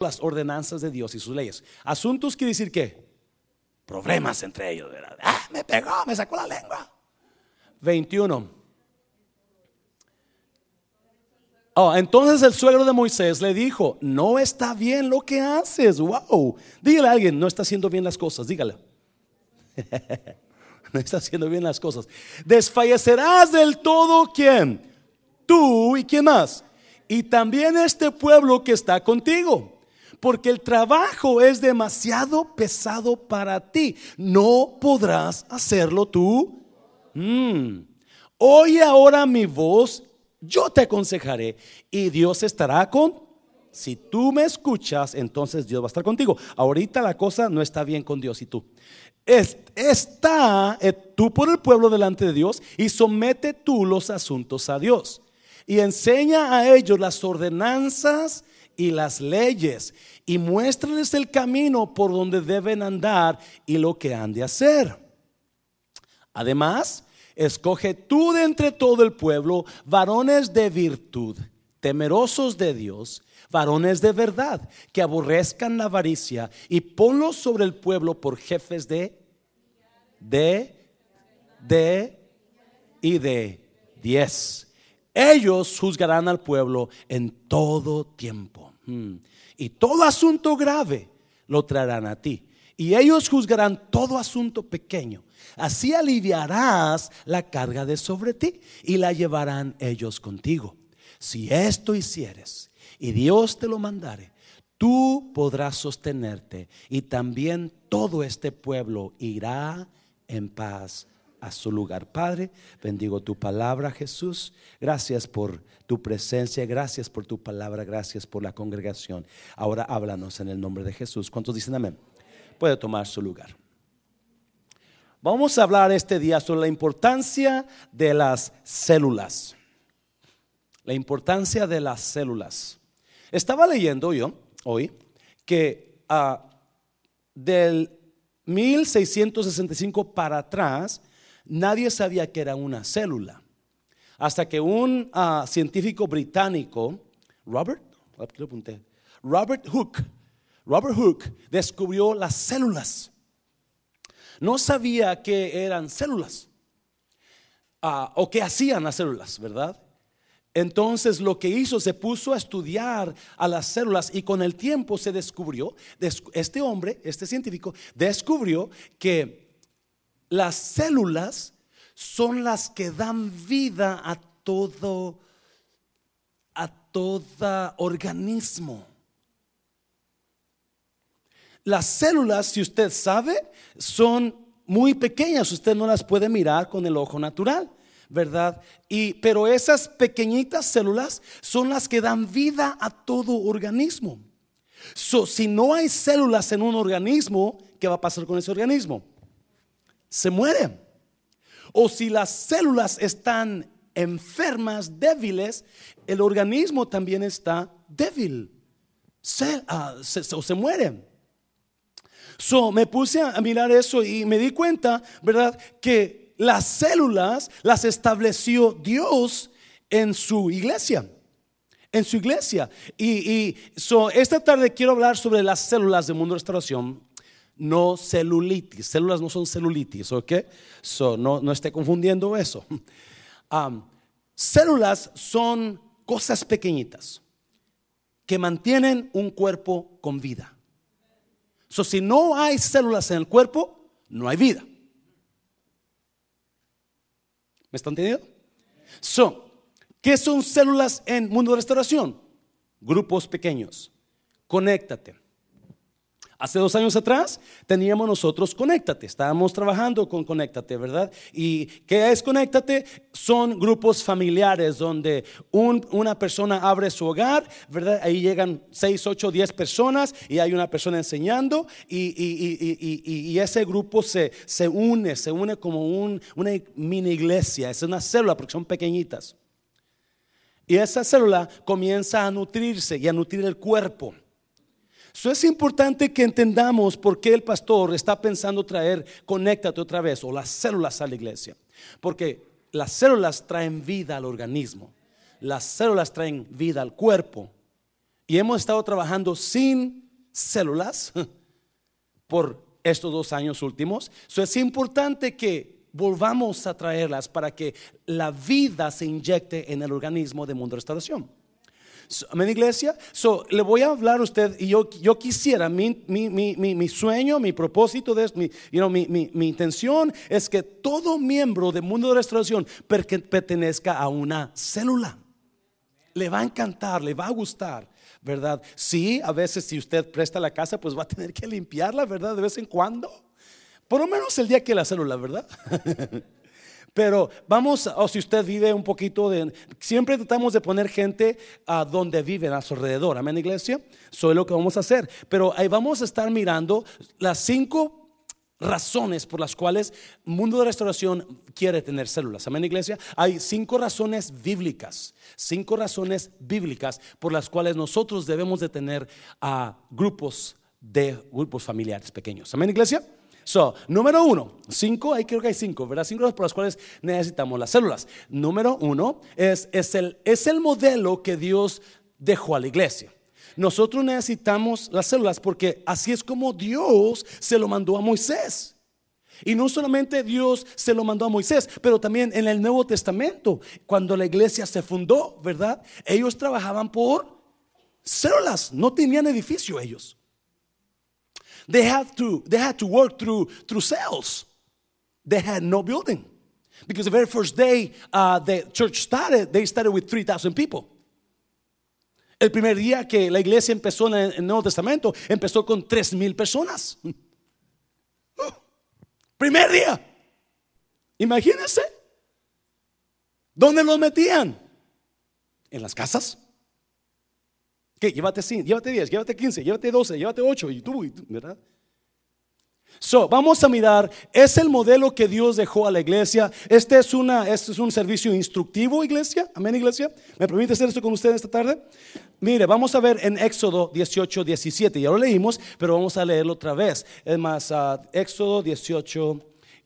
las ordenanzas de Dios y sus leyes. Asuntos quiere decir qué? Problemas entre ellos. Ah, me pegó, me sacó la lengua. 21. Oh, entonces el suegro de Moisés le dijo, no está bien lo que haces, wow. Dígale a alguien, no está haciendo bien las cosas, dígale. no está haciendo bien las cosas. Desfallecerás del todo quién? Tú y quién más. Y también este pueblo que está contigo. Porque el trabajo es demasiado pesado para ti. No podrás hacerlo tú. Mm. Oye ahora mi voz yo te aconsejaré y Dios estará con. Si tú me escuchas, entonces Dios va a estar contigo. Ahorita la cosa no está bien con Dios y tú. Está eh, tú por el pueblo delante de Dios y somete tú los asuntos a Dios. Y enseña a ellos las ordenanzas y las leyes y muéstrales el camino por donde deben andar y lo que han de hacer. Además, escoge tú de entre todo el pueblo varones de virtud, temerosos de Dios, varones de verdad, que aborrezcan la avaricia, y ponlos sobre el pueblo por jefes de, de, de y de diez. Ellos juzgarán al pueblo en todo tiempo. Hmm. Y todo asunto grave lo traerán a ti. Y ellos juzgarán todo asunto pequeño Así aliviarás la carga de sobre ti y la llevarán ellos contigo. Si esto hicieres y Dios te lo mandare, tú podrás sostenerte y también todo este pueblo irá en paz a su lugar. Padre, bendigo tu palabra, Jesús. Gracias por tu presencia, gracias por tu palabra, gracias por la congregación. Ahora háblanos en el nombre de Jesús. ¿Cuántos dicen amén? Puede tomar su lugar. Vamos a hablar este día sobre la importancia de las células. La importancia de las células. Estaba leyendo yo hoy que uh, del 1665 para atrás nadie sabía que era una célula. Hasta que un ah, científico británico, Robert, Robert Hooke, Robert Hooke descubrió las células no sabía que eran células ah, o qué hacían las células, ¿verdad? Entonces lo que hizo, se puso a estudiar a las células y con el tiempo se descubrió, este hombre, este científico, descubrió que las células son las que dan vida a todo, a organismo. Las células, si usted sabe, son muy pequeñas, usted no las puede mirar con el ojo natural. ¿verdad? Y, pero esas pequeñitas células son las que dan vida a todo organismo. si no hay células en un organismo, ¿qué va a pasar con ese organismo? Se muere. O si las células están enfermas, débiles, el organismo también está débil. Se, ah, se muere. So, me puse a mirar eso y me di cuenta, ¿verdad? Que las células las estableció Dios en su iglesia. En su iglesia. Y, esta tarde quiero hablar sobre las células del mundo de restauración no celulitis. Células no son celulitis, ¿ok? So, no, no esté confundiendo eso. Células son cosas pequeñitas que mantienen un cuerpo con vida. So, si no hay células en el cuerpo, no hay vida. ¿Me están entendiendo? So, ¿qué son células en mundo de restauración? Grupos pequeños. Conéctate. Hace dos años atrás teníamos nosotros Conéctate, estábamos trabajando con Conéctate, ¿verdad? ¿Y qué es Conéctate? Son grupos familiares donde una persona abre su hogar, ¿verdad? Ahí llegan 6, 8, 10 personas y hay una persona enseñando y, ese grupo se, se, une, se une como un, una mini iglesia, es una célula porque son pequeñitas. Y esa célula comienza a nutrirse y a nutrir el cuerpo. Eso es importante que entendamos por qué el pastor está pensando traer conéctate otra vez o las células a la iglesia. Porque las células traen vida al organismo. Las células traen vida al cuerpo. y hemos estado trabajando sin células por estos dos años últimos. So es importante que volvamos a traerlas para que la vida se inyecte en el organismo de Mundo Restauración. Amén, iglesia. So, le voy a hablar a usted y yo, yo quisiera, mi, mi, mi, mi sueño, mi propósito, de, mi, you know, mi, intención es que todo miembro del mundo de restauración pertenezca a una célula. Le va a encantar, le va a gustar. ¿verdad? Sí, a veces si usted presta la casa, pues va a tener que limpiarla, ¿verdad? De vez en cuando. Por lo menos el día que la célula, ¿verdad? Pero vamos, o si usted vive un poquito de, siempre tratamos de poner gente a donde viven a su alrededor, amén iglesia, eso es lo que vamos a hacer. Pero ahí vamos a estar mirando las cinco razones por las cuales Mundo de Restauración quiere tener células. Amén, iglesia. Hay cinco razones bíblicas, cinco razones bíblicas por las cuales nosotros debemos de tener a grupos de grupos familiares pequeños. Amén, iglesia. So, número uno, cinco, ahí creo que hay cinco, ¿verdad? Cinco por las cuales necesitamos las células. Número uno es, es, el, es el modelo que Dios dejó a la iglesia. Nosotros necesitamos las células porque así es como Dios se lo mandó a Moisés. Y no solamente Dios se lo mandó a Moisés, pero también en el Nuevo Testamento, cuando la iglesia se fundó, ¿verdad? Ellos trabajaban por células, no tenían edificio ellos. They had to, they had to work through, through cells. They had no building. Because the very first day uh, the church started, they started with 3,000 people. El primer día que la iglesia empezó en el Nuevo Testamento, empezó con tres mil personas. primer día. Imagínense. ¿Dónde los metían? En las casas. ¿Qué? Llévate 5, llévate 10, llévate 15, llévate 12, llévate 8 y tú, ¿verdad? So, vamos a mirar, es el modelo que Dios dejó a la iglesia. Este es, una, este es un servicio instructivo, iglesia. Amén, iglesia. ¿Me permite hacer esto con ustedes esta tarde? Mire, vamos a ver en Éxodo 18, 17. Ya lo leímos, pero vamos a leerlo otra vez. Es más, uh, Éxodo 18,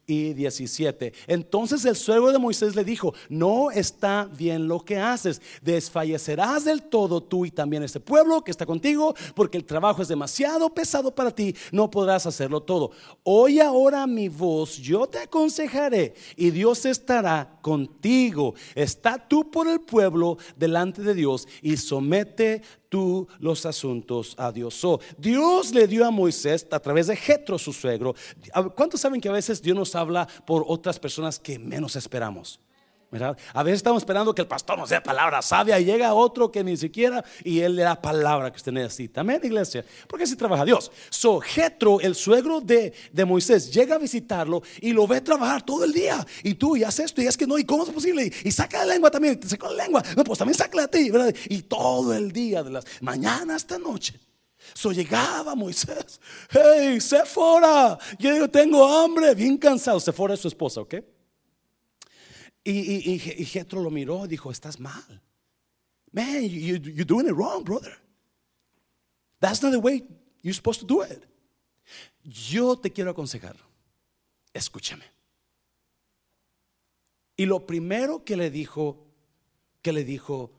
y 17. Entonces el suegro de Moisés le dijo, no está bien lo que haces, desfallecerás del todo tú y también este pueblo que está contigo, porque el trabajo es demasiado pesado para ti, no podrás hacerlo todo. Oye ahora mi voz, yo te aconsejaré y Dios estará contigo. Está tú por el pueblo delante de Dios y somete tú los asuntos a Dios. Dios le dio a Moisés a través de Jetro, su suegro. ¿Cuántos saben que a veces Dios nos habla por otras personas que menos esperamos? A veces estamos esperando que el pastor nos dé palabra sabia y llega otro que ni siquiera y él le da palabra que usted necesita. Amén, iglesia. Porque así trabaja Dios. So, Jetro, el suegro de, de, Moisés, llega a visitarlo y lo ve trabajar todo el día. Y tú, y haces esto, y es que no, ¿y cómo es posible? Y, saca la lengua también, te saca la lengua. No, pues también saca a ti, ¿verdad? Y todo el día, de las mañana hasta noche. So llegaba Moisés, hey, Sephora, yo tengo hambre, bien cansado. Sephora es su esposa, ¿ok? Y, y, lo miró y dijo, estás mal. Man, you, you're doing it wrong, brother. That's not the way you're supposed to do it. Yo te quiero aconsejar, escúchame. Y lo primero que le dijo, que le dijo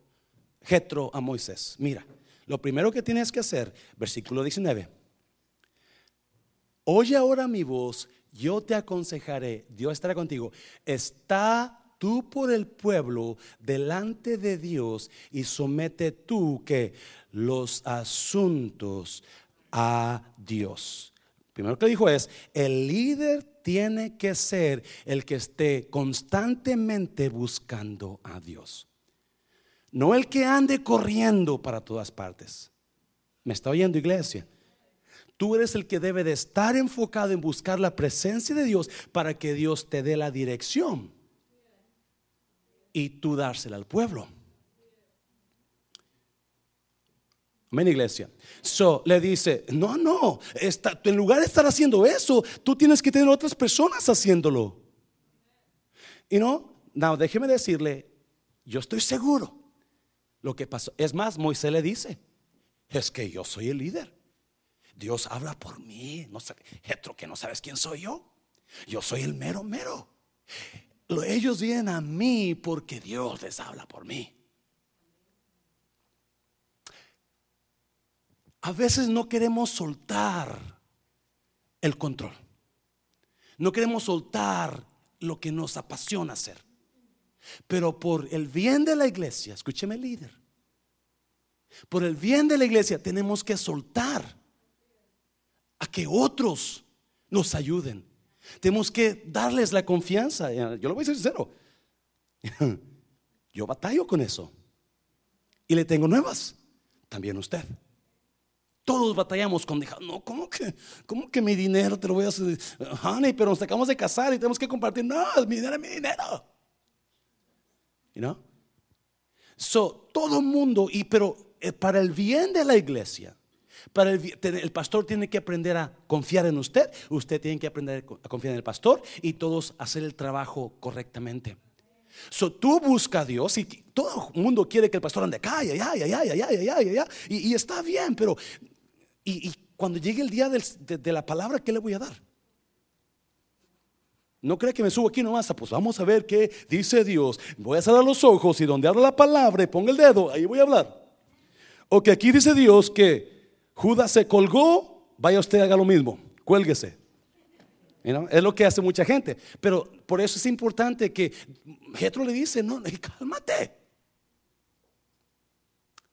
Jetro a Moisés, mira, lo primero que tienes que hacer, versículo 19, oye ahora mi voz, yo te aconsejaré, Dios estará contigo, está tú por el pueblo delante de Dios y somete tú que los asuntos a Dios. Primero que dijo es, el líder tiene que ser el que esté constantemente buscando a Dios. No el que ande corriendo para todas partes. ¿Me está oyendo iglesia? Tú eres el que debe de estar enfocado en buscar la presencia de Dios para que Dios te dé la dirección y tú dársela al pueblo. Amén, iglesia. So le dice: No, no, está, en lugar de estar haciendo eso, tú tienes que tener otras personas haciéndolo. Y no, no, déjeme decirle: Yo estoy seguro lo que pasó. Es más, Moisés le dice: Es que yo soy el líder. Dios habla por mí. No sé, que no sabes quién soy yo. Yo soy el mero, mero ellos vienen a mí porque Dios les habla por mí. A veces no queremos soltar el control. No queremos soltar lo que nos apasiona hacer. Pero por el bien de la iglesia, escúcheme líder, por el bien de la iglesia tenemos que soltar a que otros nos ayuden. Tenemos que darles la confianza. Yo lo voy a decir sincero. Yo batallo con eso. Y le tengo nuevas. También usted. Todos batallamos con dejar, no, ¿cómo que, ¿cómo que mi dinero te lo voy a hacer? Honey, pero nos acabamos de casar y tenemos que compartir. No, mi dinero es mi dinero. You know? So, todo mundo, y pero eh, para el bien de la iglesia, para el, pastor tiene que aprender a confiar en usted, usted tiene que aprender a confiar en el pastor y todos hacer el trabajo correctamente. Tú busca a Dios y todo el mundo quiere que el pastor ande acá, y, está bien, pero y, cuando llegue el día de, la palabra, ¿qué le voy a dar? No cree que me subo aquí nomás, pues vamos a ver qué dice Dios. Voy a cerrar los ojos y donde habla la palabra y ponga el dedo, ahí voy a hablar. O que aquí dice Dios que Judas se colgó, vaya usted haga lo mismo, cuélguese. Es lo que hace mucha gente. Pero por eso es importante que Jetro le dice, no, cálmate.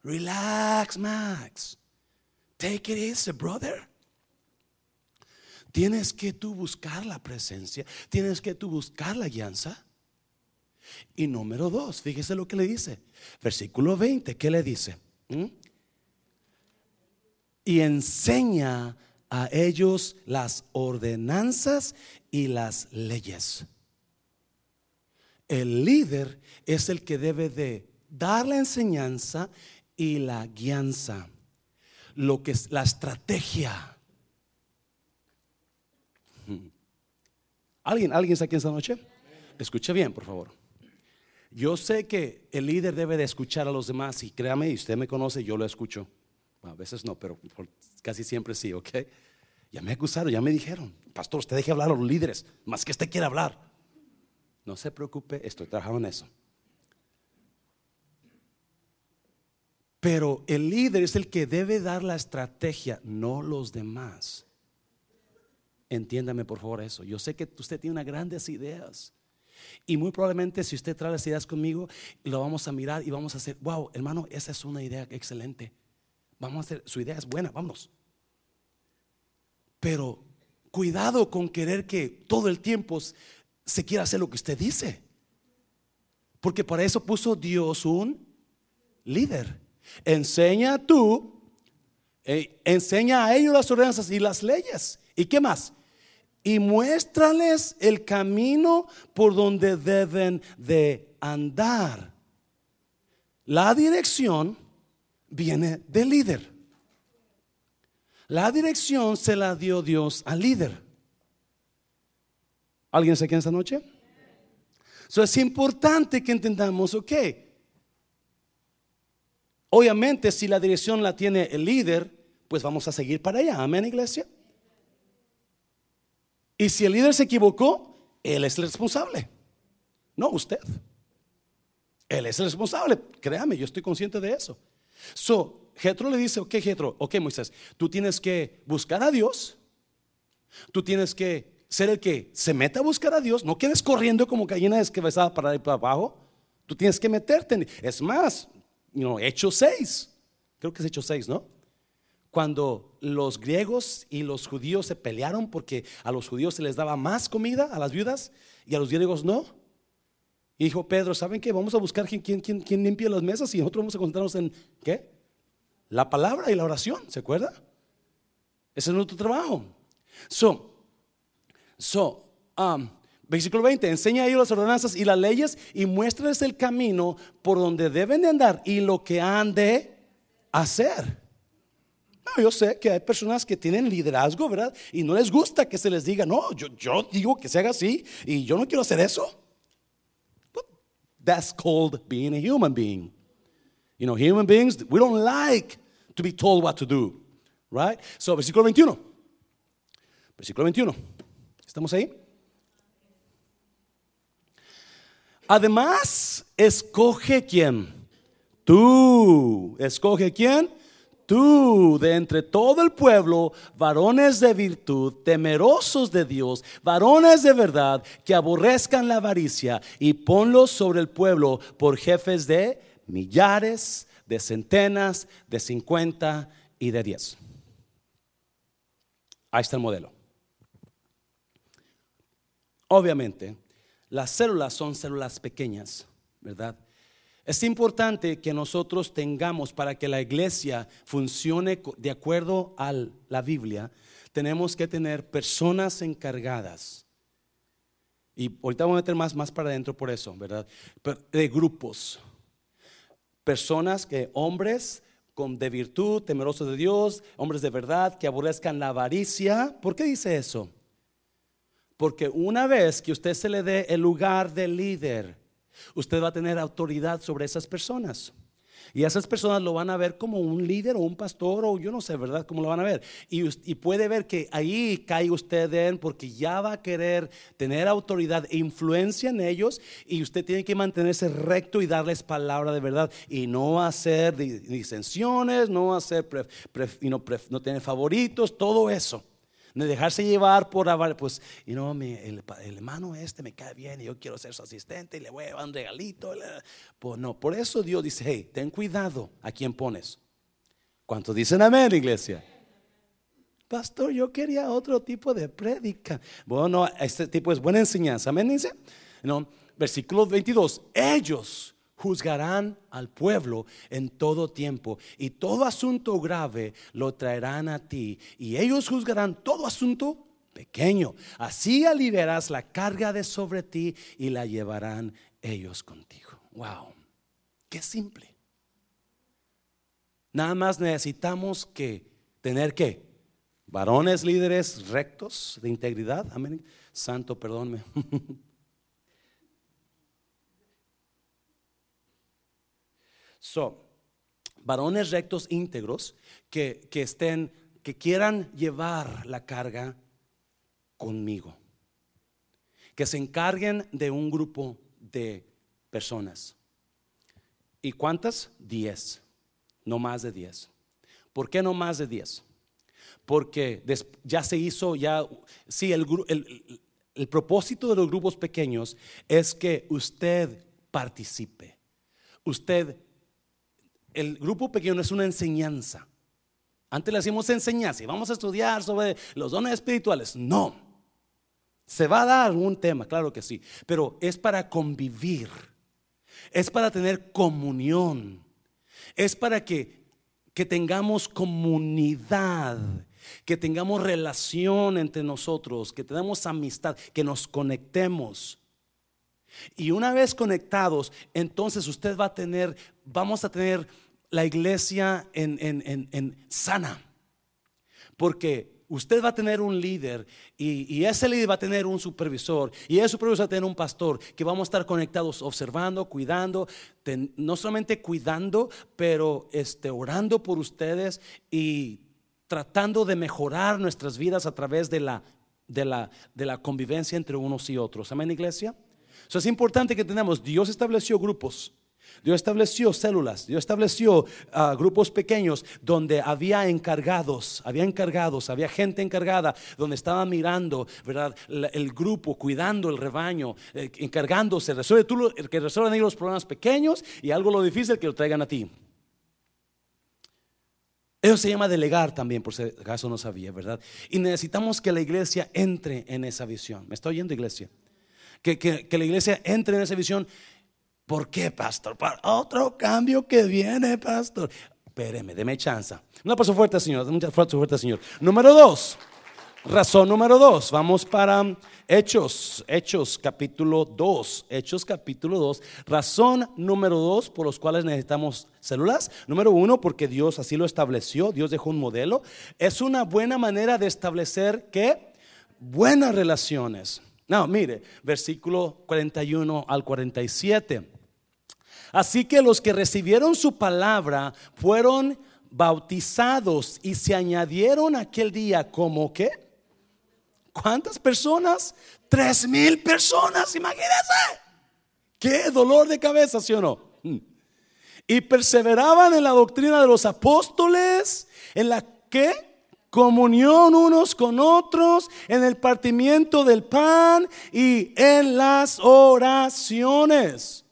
Relax, Max. Take it easy, brother. Tienes que tú buscar la presencia, tienes que tú buscar la guianza. Y número dos, fíjese lo que le dice. Versículo 20, ¿qué le dice? ¿Mm? Y enseña a ellos las ordenanzas y las leyes. El líder es el que debe de dar la enseñanza y la guianza lo que es la estrategia. ¿Alguien, ¿Alguien está aquí esta noche? Escuche bien, por favor. Yo sé que el líder debe de escuchar a los demás y créame, y usted me conoce, yo lo escucho. A veces no, pero casi siempre sí, ¿ok? Ya me acusaron, ya me dijeron, pastor, usted deje hablar a los líderes, más que usted quiera hablar. No se preocupe, estoy trabajando en eso. Pero el líder es el que debe dar la estrategia, no los demás. Entiéndame por favor eso. Yo sé que usted tiene unas grandes ideas. Y muy probablemente si usted trae las ideas conmigo, lo vamos a mirar y vamos a hacer, wow, hermano, esa es una idea excelente. Vamos a hacer, su idea es buena, vámonos. Pero cuidado con querer que todo el tiempo se quiera hacer lo que usted dice. Porque para eso puso Dios un líder. Enseña tú, eh, enseña a ellos las ordenanzas y las leyes. ¿Y qué más? Y muéstrales el camino por donde deben de andar. La dirección viene del líder. La dirección se la dio Dios al líder. ¿Alguien se queda esta noche? Es importante que entendamos, ok, Obviamente, si la dirección la tiene el líder, pues vamos a seguir para allá. Amén, iglesia. Y si el líder se equivocó, él es el responsable, no usted. Él es el responsable, créame, yo estoy consciente de eso. So, Jetro le dice, ok, Jetro, ok, Moisés, tú tienes que buscar a Dios, tú tienes que ser el que se meta a buscar a Dios, no quedes corriendo como gallina descabezada para ir para abajo, tú tienes que meterte. Es más, you Hechos 6, creo que es Hechos 6, ¿no? Cuando los griegos y los judíos se pelearon porque a los judíos se les daba más comida a las viudas y a los griegos no. Y dijo Pedro, ¿saben qué? Vamos a buscar quién, quién, quién, quién limpia las mesas y nosotros vamos a concentrarnos en ¿qué? La palabra y la oración, ¿se acuerda? Ese es nuestro trabajo. So, so, um, Versículo 20, enseña a ellos las ordenanzas y las leyes y muéstrales el camino por donde deben de andar y lo que han de hacer. No, yo sé que hay personas que tienen liderazgo, ¿verdad? Y no les gusta que se les diga, no, yo, yo digo que se haga así y yo no quiero hacer eso. That's called being a human being. You know, human beings, we don't like to be told what to do, right? So, versículo 21. Versículo 21. ¿Estamos ahí? Además, escoge quién. Tú. Escoge quién. De entre todo el pueblo, varones de virtud, temerosos de Dios, varones de verdad, que aborrezcan la avaricia, y ponlos sobre el pueblo por jefes de millares, de centenas, de cincuenta y de diez. Ahí está el modelo. Obviamente, las células son células pequeñas, ¿verdad? Es importante que nosotros tengamos para que la iglesia funcione de acuerdo a la Biblia, tenemos que tener personas encargadas. Y ahorita vamos a meter más, más para adentro por eso, ¿verdad? De grupos. Personas que, hombres con, de virtud, temerosos de Dios, hombres de verdad, que aborrezcan la avaricia. ¿Por qué dice eso? Porque una vez que usted se le dé el lugar de líder, usted va a tener autoridad sobre esas personas. Y esas personas lo van a ver como un líder o un pastor o yo no sé, ¿verdad? ¿Cómo lo van a ver? Y, y, puede ver que ahí cae usted en porque ya va a querer tener autoridad e influencia en ellos y usted tiene que mantenerse recto y darles palabra de verdad y no hacer disensiones, no hacer, no, no tener favoritos, todo eso de dejarse llevar por pues, y no, el, hermano este me cae bien y yo quiero ser su asistente y le voy a llevar un regalito. Pues no, por eso Dios dice, hey, ten cuidado a quién pones. ¿Cuántos dicen amén, iglesia? Pastor, yo quería otro tipo de prédica. Bueno, este tipo es buena enseñanza. Amén, dice. No, versículo 22. Ellos juzgarán al pueblo en todo tiempo y todo asunto grave lo traerán a ti y ellos juzgarán todo asunto pequeño. Así aliviarás la carga de sobre ti y la llevarán ellos contigo. Wow, qué simple. Nada más necesitamos que tener que varones líderes rectos de integridad. Amén. Santo, perdónme. So, varones rectos íntegros que, que estén, que quieran llevar la carga conmigo. Que se encarguen de un grupo de personas. ¿Y cuántas? Diez. No más de diez. ¿Por qué no más de diez? Porque ya se hizo, ya, sí, el, el, el propósito de los grupos pequeños es que usted participe. Usted el grupo pequeño es una enseñanza. Antes le hacíamos enseñanza y vamos a estudiar sobre los dones espirituales. No. Se va a dar un tema, claro que sí, pero es para convivir. Es para tener comunión. Es para que, que tengamos comunidad, que tengamos relación entre nosotros, que tengamos amistad, que nos conectemos. Y una vez conectados, entonces usted va a tener, vamos a tener la iglesia en, sana. Porque usted va a tener un líder y, ese líder va a tener un supervisor y ese supervisor va a tener un pastor que vamos a estar conectados observando, cuidando, no solamente cuidando, pero este, orando por ustedes y tratando de mejorar nuestras vidas a través de la, de la, de la convivencia entre unos y otros. Amén, iglesia. Eso es importante que tenemos. Dios estableció grupos. Dios estableció células, Dios estableció ah, grupos pequeños donde había encargados, había encargados, había gente encargada, donde estaba mirando, ¿verdad? El, grupo, cuidando el rebaño, eh, encargándose, resuelve tú, que resuelvan ellos los problemas pequeños y algo lo difícil que lo traigan a ti. Eso se llama delegar también, por si acaso no sabía, ¿verdad? Y necesitamos que la iglesia entre en esa visión. ¿Me estoy oyendo, iglesia? Que, que, la iglesia entre en esa visión ¿Por qué, pastor? Para otro cambio que viene, pastor. Espéreme, deme chance. Una paso fuerte, Señor. Mucha fuerte, fuerte, Señor. Número dos. Razón número dos. Vamos para Hechos. Hechos capítulo 2. Hechos capítulo 2. Razón número dos por los cuales necesitamos células. Número uno, porque Dios así lo estableció. Dios dejó un modelo. Es una buena manera de establecer que buenas relaciones. No, mire, versículo 41 al 47. Así que los que recibieron su palabra fueron bautizados y se añadieron aquel día como que, ¿cuántas personas? Tres mil personas, imagínense. Qué dolor de cabeza, ¿sí o no? Y perseveraban en la doctrina de los apóstoles, en la que comunión unos con otros, en el partimiento del pan y en las oraciones.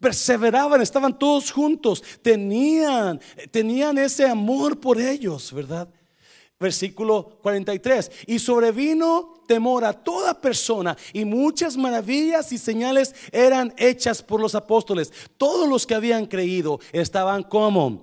Perseveraban, estaban todos juntos, tenían, tenían ese amor por ellos, ¿verdad? Versículo 43. Y sobrevino temor a toda persona y muchas maravillas y señales eran hechas por los apóstoles. Todos los que habían creído estaban como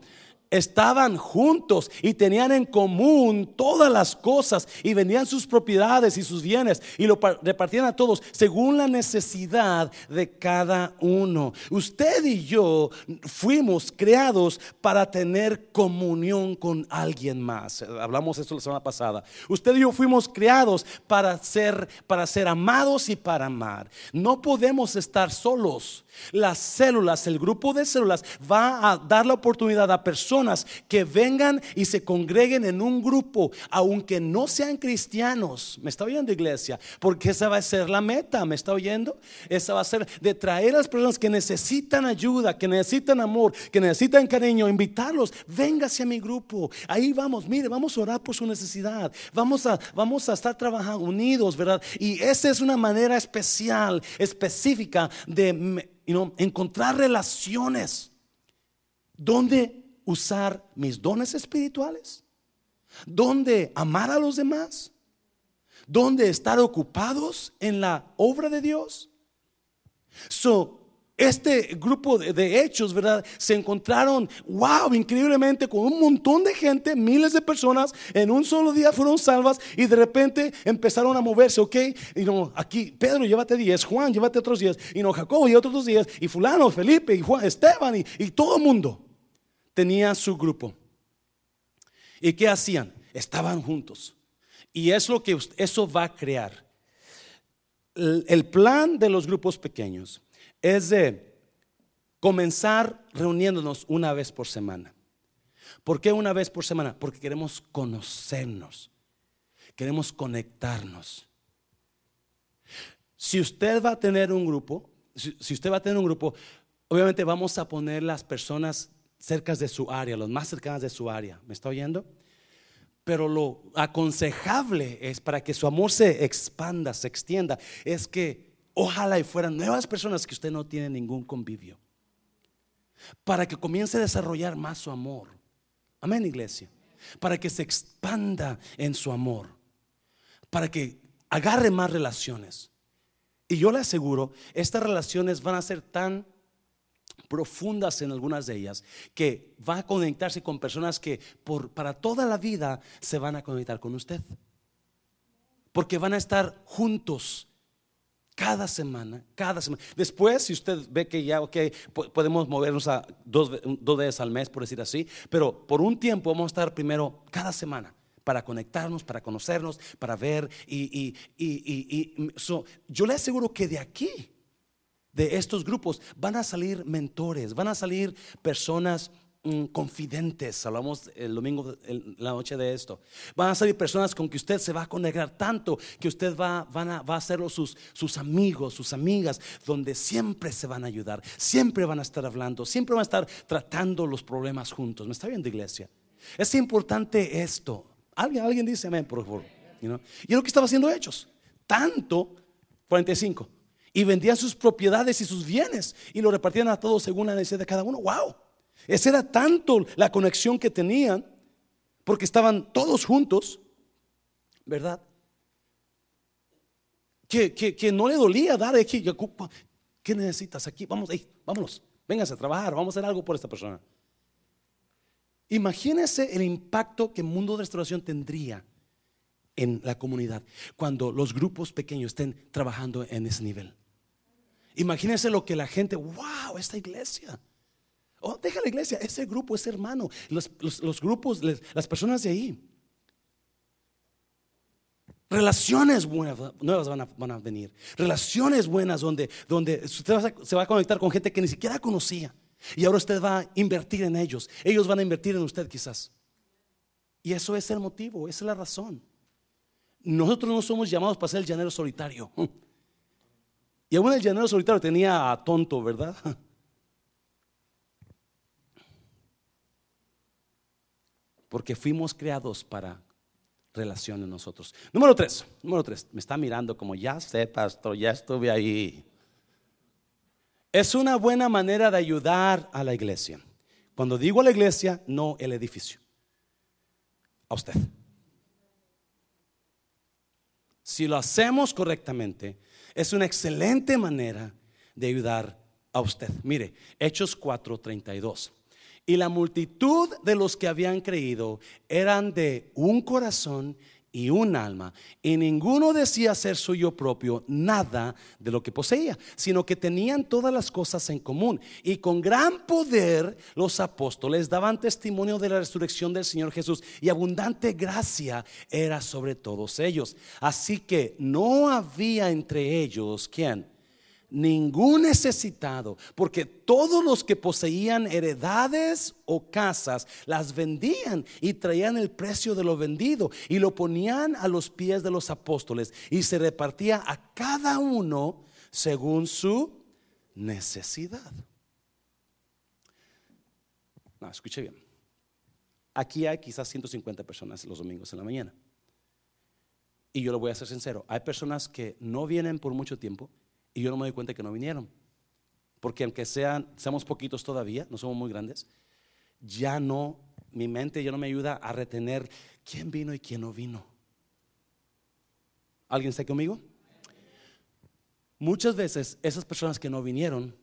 estaban juntos y tenían en común todas las cosas y vendían sus propiedades y sus bienes y lo repartían a todos según la necesidad de cada uno. Usted y yo fuimos creados para tener comunión con alguien más. Hablamos esto la semana pasada. Usted y yo fuimos creados para ser para ser amados y para amar. No podemos estar solos. Las células, el grupo de células va a dar la oportunidad a personas que vengan y se congreguen en un grupo, aunque no sean cristianos. ¿Me está oyendo iglesia? Porque esa va a ser la meta, ¿me está oyendo? Esa va a ser de traer a las personas que necesitan ayuda, que necesitan amor, que necesitan cariño, invitarlos, véngase a mi grupo. Ahí vamos, mire, vamos a orar por su necesidad. Vamos a, vamos a estar trabajando unidos, ¿verdad? Y esa es una manera especial, específica de encontrar relaciones. Donde usar mis dones espirituales, donde amar a los demás, donde estar ocupados en la obra de Dios. So, este grupo de, hechos, ¿verdad? Se encontraron, wow, increíblemente con un montón de gente, miles de personas, en un solo día fueron salvas y de repente empezaron a moverse, ¿ok? Y no, aquí, Pedro, llévate 10, Juan, llévate otros 10, y no, Jacobo, y otros dos 10, y fulano, Felipe, y Juan, Esteban, y, todo el mundo tenía su grupo. ¿Y qué hacían? Estaban juntos. Y es lo que eso va a crear. el plan de los grupos pequeños es de comenzar reuniéndonos una vez por semana. ¿Por qué una vez por semana? Porque queremos conocernos, queremos conectarnos. Si usted va a tener un grupo, si, usted va a tener un grupo, obviamente vamos a poner las personas cerca de su área, los más cercanas de su área. ¿Me está oyendo? Pero lo aconsejable es para que su amor se expanda, se extienda, es que Ojalá y fueran nuevas personas que usted no tiene ningún convivio. Para que comience a desarrollar más su amor. Amén, iglesia. Para que se expanda en su amor. Para que agarre más relaciones. Y yo le aseguro, estas relaciones van a ser tan profundas en algunas de ellas que va a conectarse con personas que por, para toda la vida se van a conectar con usted. Porque van a estar juntos cada semana, cada semana. Después, si usted ve que ya, ok, podemos movernos a dos, dos veces al mes, por decir así, pero por un tiempo vamos a estar primero cada semana para conectarnos, para conocernos, para ver. Y, yo le aseguro que de aquí, de estos grupos, van a salir mentores, van a salir personas confidentes. Hablamos el domingo, la noche de esto. Van a salir personas con que usted se va a conectar tanto que usted va, van a, va a ser sus, sus amigos, sus amigas, donde siempre se van a ayudar, siempre van a estar hablando, siempre van a estar tratando los problemas juntos. ¿Me está viendo, iglesia? Es importante esto. Alguien, alguien dice amén, por favor. Y es lo que estaba haciendo Hechos. Tanto, 45. Y vendían sus propiedades y sus bienes y lo repartían a todos según la necesidad de cada uno. ¡Wow! Esa era tanto la conexión que tenían, porque estaban todos juntos, ¿verdad? Que, no le dolía dar aquí. ¿Qué necesitas aquí? Vamos, vámonos, véngase a trabajar, vamos a hacer algo por esta persona. Imagínese el impacto que Mundo de Restauración tendría en la comunidad cuando los grupos pequeños estén trabajando en ese nivel. Imagínese lo que la gente, wow, esta iglesia. Oh, deja la iglesia, ese grupo, ese hermano, los, grupos, las personas de ahí. Relaciones nuevas van a, venir. Relaciones buenas donde, donde usted se va a conectar con gente que ni siquiera conocía. Y ahora usted va a invertir en ellos. Ellos van a invertir en usted quizás. Y eso es el motivo, es la razón. Nosotros no somos llamados para ser el llanero solitario. Y aún el llanero solitario tenía tonto, ¿verdad? Porque fuimos creados para relaciones nosotros. Número tres, número tres, me está mirando como ya sé, pastor, ya estuve ahí. Es una buena manera de ayudar a la iglesia. Cuando digo a la iglesia, no el edificio. A usted. Si lo hacemos correctamente, es una excelente manera de ayudar a usted. Mire, Hechos 4:32. Y la multitud de los que habían creído eran de un corazón y un alma, y ninguno decía ser suyo propio nada de lo que poseía, sino que tenían todas las cosas en común. Y con gran poder los apóstoles daban testimonio de la resurrección del Señor Jesús, y abundante gracia era sobre todos ellos. Así que no había entre ellos, ¿quién? Ningún necesitado, porque todos los que poseían heredades o casas las vendían y traían el precio de lo vendido y lo ponían a los pies de los apóstoles y se repartía a cada uno según su necesidad. No, escuche bien. Aquí hay quizás 150 personas los domingos en la mañana. Y yo lo voy a ser sincero, hay personas que no vienen por mucho tiempo y yo no me doy cuenta que no vinieron. Porque aunque sean, seamos poquitos todavía, no somos muy grandes, ya no, mi mente ya no me ayuda a retener quién vino y quién no vino. ¿Alguien está conmigo? Muchas veces esas personas que no vinieron,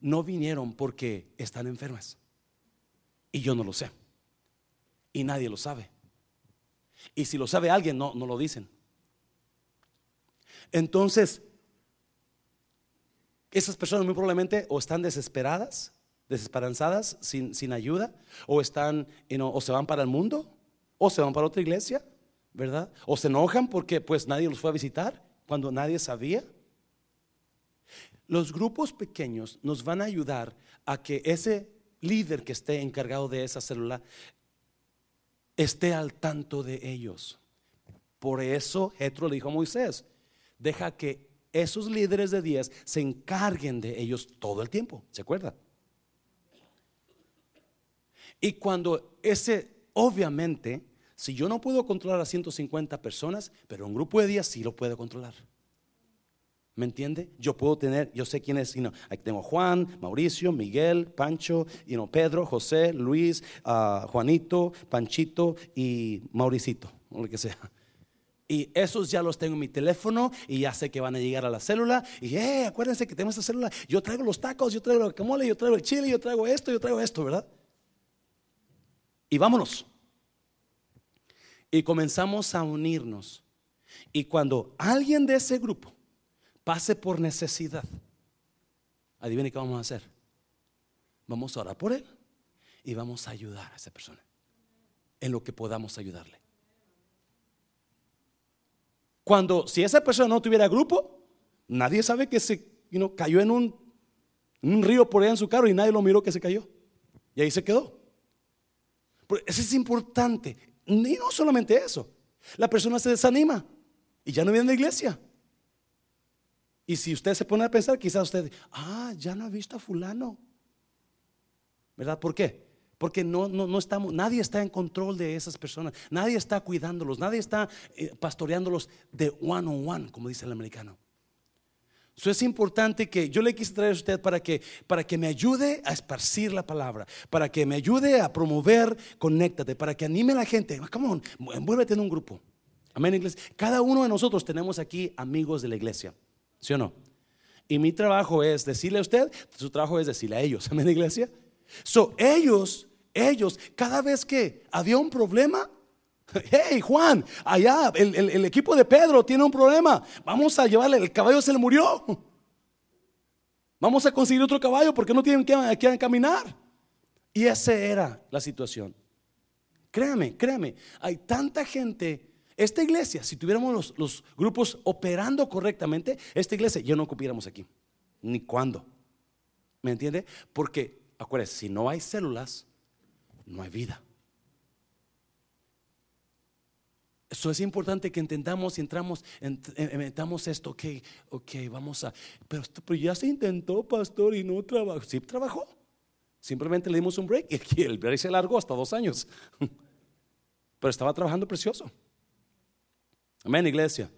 no vinieron porque están enfermas. Y yo no lo sé. Y nadie lo sabe. Y si lo sabe alguien, no, no lo dicen. Entonces, esas personas muy probablemente o están desesperadas, desesperanzadas, sin, sin ayuda, o están, o se van para el mundo, o se van para otra iglesia, ¿verdad? O se enojan porque pues nadie los fue a visitar cuando nadie sabía. Los grupos pequeños nos van a ayudar a que ese líder que esté encargado de esa célula esté al tanto de ellos. Por eso Jetro le dijo a Moisés, deja que esos líderes de 10 se encarguen de ellos todo el tiempo. ¿Se acuerda? Y cuando ese, obviamente, si yo no puedo controlar a 150 personas, pero un grupo de 10 sí lo puedo controlar. ¿Me entiende? Yo puedo tener, yo sé quién es, aquí tengo Juan, Mauricio, Miguel, Pancho, Pedro, José, Luis, ah, Juanito, Panchito y Mauricito, o lo que sea. Y esos ya los tengo en mi teléfono y ya sé que van a llegar a la célula. Y eh, acuérdense que tenemos esta célula. Yo traigo los tacos, yo traigo el camole, yo traigo el chile, yo traigo esto, yo traigo esto, ¿verdad? Y vámonos. Y comenzamos a unirnos. Y cuando alguien de ese grupo pase por necesidad, adivine qué vamos a hacer. Vamos a orar por él y vamos a ayudar a esa persona en lo que podamos ayudarle. Cuando, si esa persona no tuviera grupo, nadie sabe que se cayó en un, un, río por allá en su carro y nadie lo miró que se cayó. Y ahí se quedó. eso es importante. Y no solamente eso. La persona se desanima y ya no viene a la iglesia. Y si usted se pone a pensar, quizás usted, ah, ya no ha visto a fulano. ¿Verdad? ¿Por qué? Porque no, no, no, estamos, nadie está en control de esas personas, nadie está cuidándolos, nadie está eh, pastoreándolos de one on one, como dice el americano. Eso es importante que yo le quise traer a usted para que, para que me ayude a esparcir la palabra, para que me ayude a promover, conéctate, para que anime a la gente. Come on, envuélvete en un grupo. Amén, iglesia. Cada uno de nosotros tenemos aquí amigos de la iglesia, ¿sí o no? Y mi trabajo es decirle a usted, su trabajo es decirle a ellos, amén, iglesia. So, ellos ellos, cada vez que había un problema, hey Juan, allá el, equipo de Pedro tiene un problema, vamos a llevarle, el caballo se le murió. Vamos a conseguir otro caballo porque no tienen que, que caminar. Y esa era la situación. Créame, créame, hay tanta gente. Esta iglesia, si tuviéramos los, los grupos operando correctamente, esta iglesia ya no ocupiéramos aquí. Ni cuándo. ¿Me entiende? Porque, acuérdense, si no hay células, no hay vida. Eso es importante que entendamos y entramos, esto, ok, ok, vamos a, pero, ya se intentó, pastor, y no trabajó. Sí trabajó. Simplemente le dimos un break y el break se largó hasta dos años. pero estaba trabajando precioso. Amén, iglesia.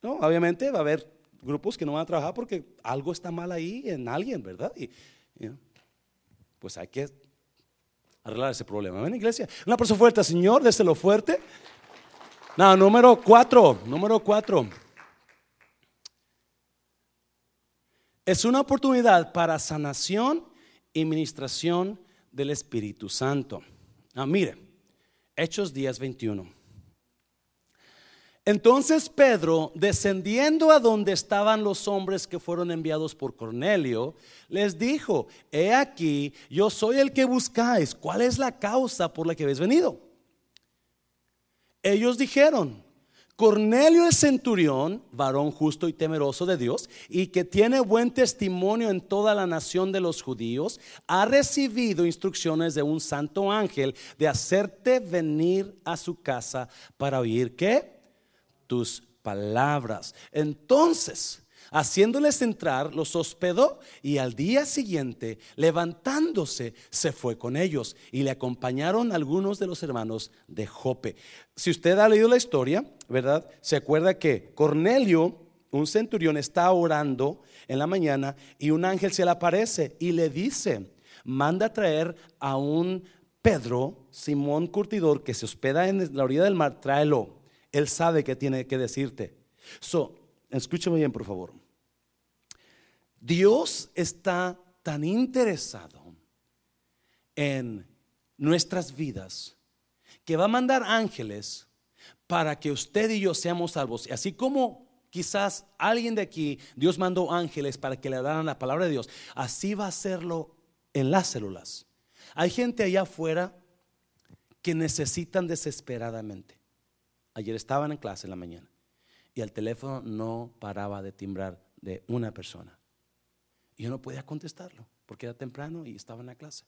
No, obviamente va a haber grupos que no van a trabajar porque algo está mal ahí en alguien, ¿verdad? Y, pues hay que arreglar ese problema. Amén, iglesia. Una persona fuerte, Señor, lo fuerte. No, número cuatro, número cuatro. Es una oportunidad para sanación y ministración del Espíritu Santo. Ah, mire, Hechos 10, 21. Entonces Pedro, descendiendo a donde estaban los hombres que fueron enviados por Cornelio, les dijo, he aquí, yo soy el que buscáis, ¿cuál es la causa por la que habéis venido? Ellos dijeron, Cornelio el centurión, varón justo y temeroso de Dios, y que tiene buen testimonio en toda la nación de los judíos, ha recibido instrucciones de un santo ángel de hacerte venir a su casa para oír qué? Tus palabras. Entonces, Haciéndoles entrar, los hospedó y al día siguiente, levantándose, se fue con ellos y le acompañaron algunos de los hermanos de Jope. Si usted ha leído la historia, ¿verdad? Se acuerda que Cornelio, un centurión, está orando en la mañana y un ángel se le aparece y le dice, manda a traer a un Pedro, Simón Curtidor, que se hospeda en la orilla del mar, tráelo. Él sabe que tiene que decirte. So, escúcheme bien, por favor. Dios está tan interesado en nuestras vidas que va a mandar ángeles para que usted y yo seamos salvos. Así como quizás alguien de aquí, Dios mandó ángeles para que le daran la palabra de Dios, así va a hacerlo en las células. Hay gente allá afuera que necesitan desesperadamente. Ayer estaban en clase en la mañana y el teléfono no paraba de timbrar de una persona. Y yo no podía contestarlo porque era temprano y estaba en la clase.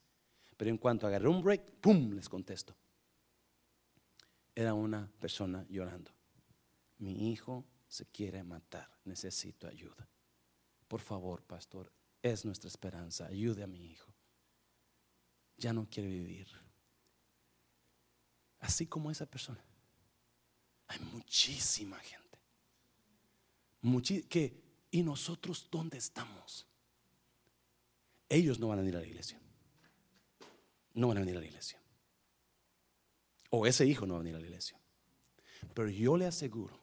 Pero en cuanto agarré un break, ¡pum! les contesto. Era una persona llorando. Mi hijo se quiere matar, necesito ayuda. Por favor, pastor, es nuestra esperanza, ayude a mi hijo. Ya no quiere vivir. Así como esa persona. Hay muchísima gente. que, ¿Y nosotros dónde estamos? ellos no van a venir a la iglesia. No van a venir a la iglesia. O ese hijo no va a venir a la iglesia. Pero yo le aseguro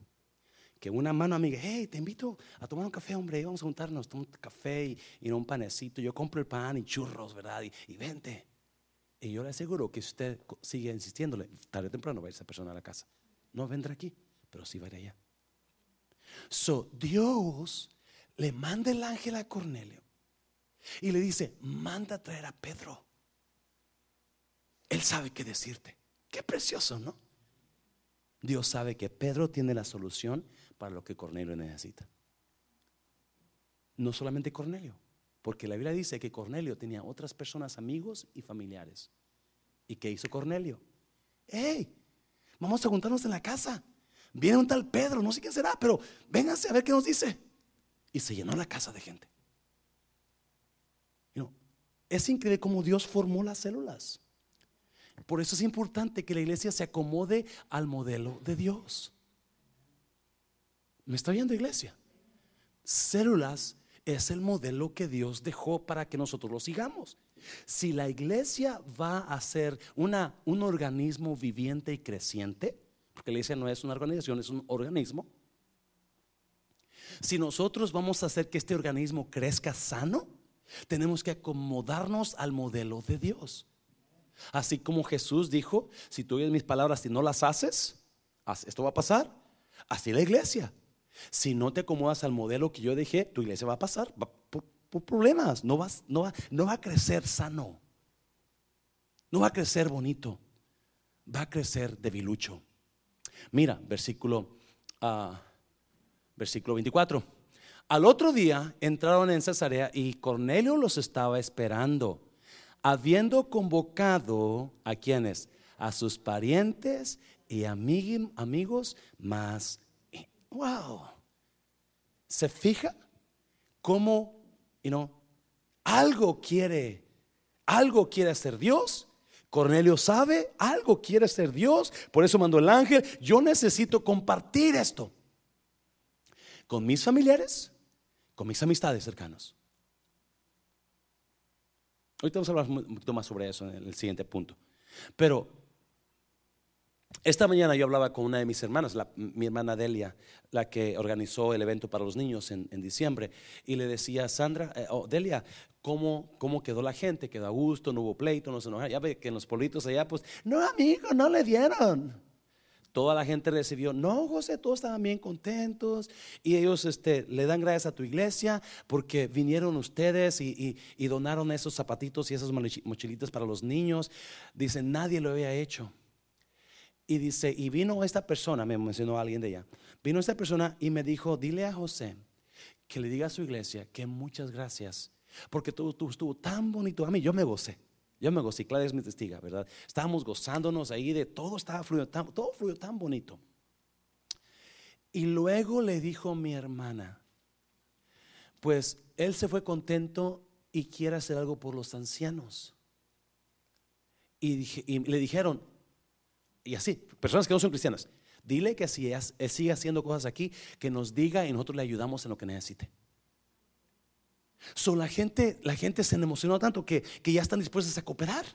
que una mano amiga, hey, te invito a tomar un café, hombre, vamos a juntarnos, tomar un café y, un panecito. Yo compro el pan y churros, ¿verdad? Y, vente. Y yo le aseguro que si usted sigue insistiéndole, tarde o temprano va a ir esa persona a la casa. No vendrá aquí, pero sí va a ir allá. So, Dios le manda el ángel a Cornelio y le dice, manda a traer a Pedro. Él sabe qué decirte. Qué precioso, ¿no? Dios sabe que Pedro tiene la solución para lo que Cornelio necesita. No solamente Cornelio, porque la Biblia dice que Cornelio tenía otras personas, amigos y familiares. ¿Y qué hizo Cornelio? ¡Hey! Vamos a juntarnos en la casa. Viene un tal Pedro, no sé quién será, pero vénganse a ver qué nos dice. Y se llenó la casa de gente. Es increíble cómo Dios formó las células. Por eso es importante que la iglesia se acomode al modelo de Dios. ¿Me está viendo iglesia? Células es el modelo que Dios dejó para que nosotros lo sigamos. Si la iglesia va a ser una, un organismo viviente y creciente, porque la iglesia no es una organización, es un organismo, si nosotros vamos a hacer que este organismo crezca sano, tenemos que acomodarnos al modelo de Dios. Así como Jesús dijo, si tú oyes mis palabras y no las haces, esto va a pasar. Así la iglesia. Si no te acomodas al modelo que yo dije, tu iglesia va a pasar por, problemas. No, no, va, no, va, a crecer sano. No va a crecer bonito. Va a crecer debilucho. Mira, versículo, uh, versículo 24. Al otro día entraron en Cesarea y Cornelio los estaba esperando, habiendo convocado a quienes, a sus parientes y amigos más. Wow. ¿Se fija cómo, you know, algo quiere, algo quiere hacer Dios Cornelio sabe, algo quiere ser Dios, por eso mandó el ángel. Yo necesito compartir esto con mis familiares, con mis amistades cercanas. Ahorita vamos a hablar un poquito más sobre eso en el siguiente punto. Pero esta mañana yo hablaba con una de mis hermanas, mi hermana Delia, la que organizó el evento para los niños en, diciembre, y le decía, Sandra, eh, oh, Delia, ¿cómo, ¿cómo quedó la gente? ¿Quedó a gusto? ¿No hubo pleito? ¿No se enojaron? Ya ve que en los politos allá, pues, no, amigo, no le dieron. Toda la gente recibió, no, José, todos estaban bien contentos y ellos este, le dan gracias a tu iglesia porque vinieron ustedes y, y donaron esos zapatitos y esas mochilitas para los niños. Dicen, nadie lo había hecho. Y dice, y vino esta persona, me mencionó alguien de ella, vino esta persona y me dijo, dile a José que le diga a su iglesia que muchas gracias, porque todo, estuvo tan bonito. A mí yo me gocé, yo me gocé, Claudia es mi testiga, ¿verdad? Estábamos gozándonos ahí de todo, estaba fluyendo, todo fluyó tan bonito. Y luego le dijo mi hermana, pues él se fue contento y quiere hacer algo por los ancianos. Y, y le dijeron, y así, personas que no son cristianas, dile que si él sigue haciendo cosas aquí, que nos diga y nosotros le ayudamos en lo que necesite. So, la, gente, la gente se emocionó tanto que, que ya están dispuestos a cooperar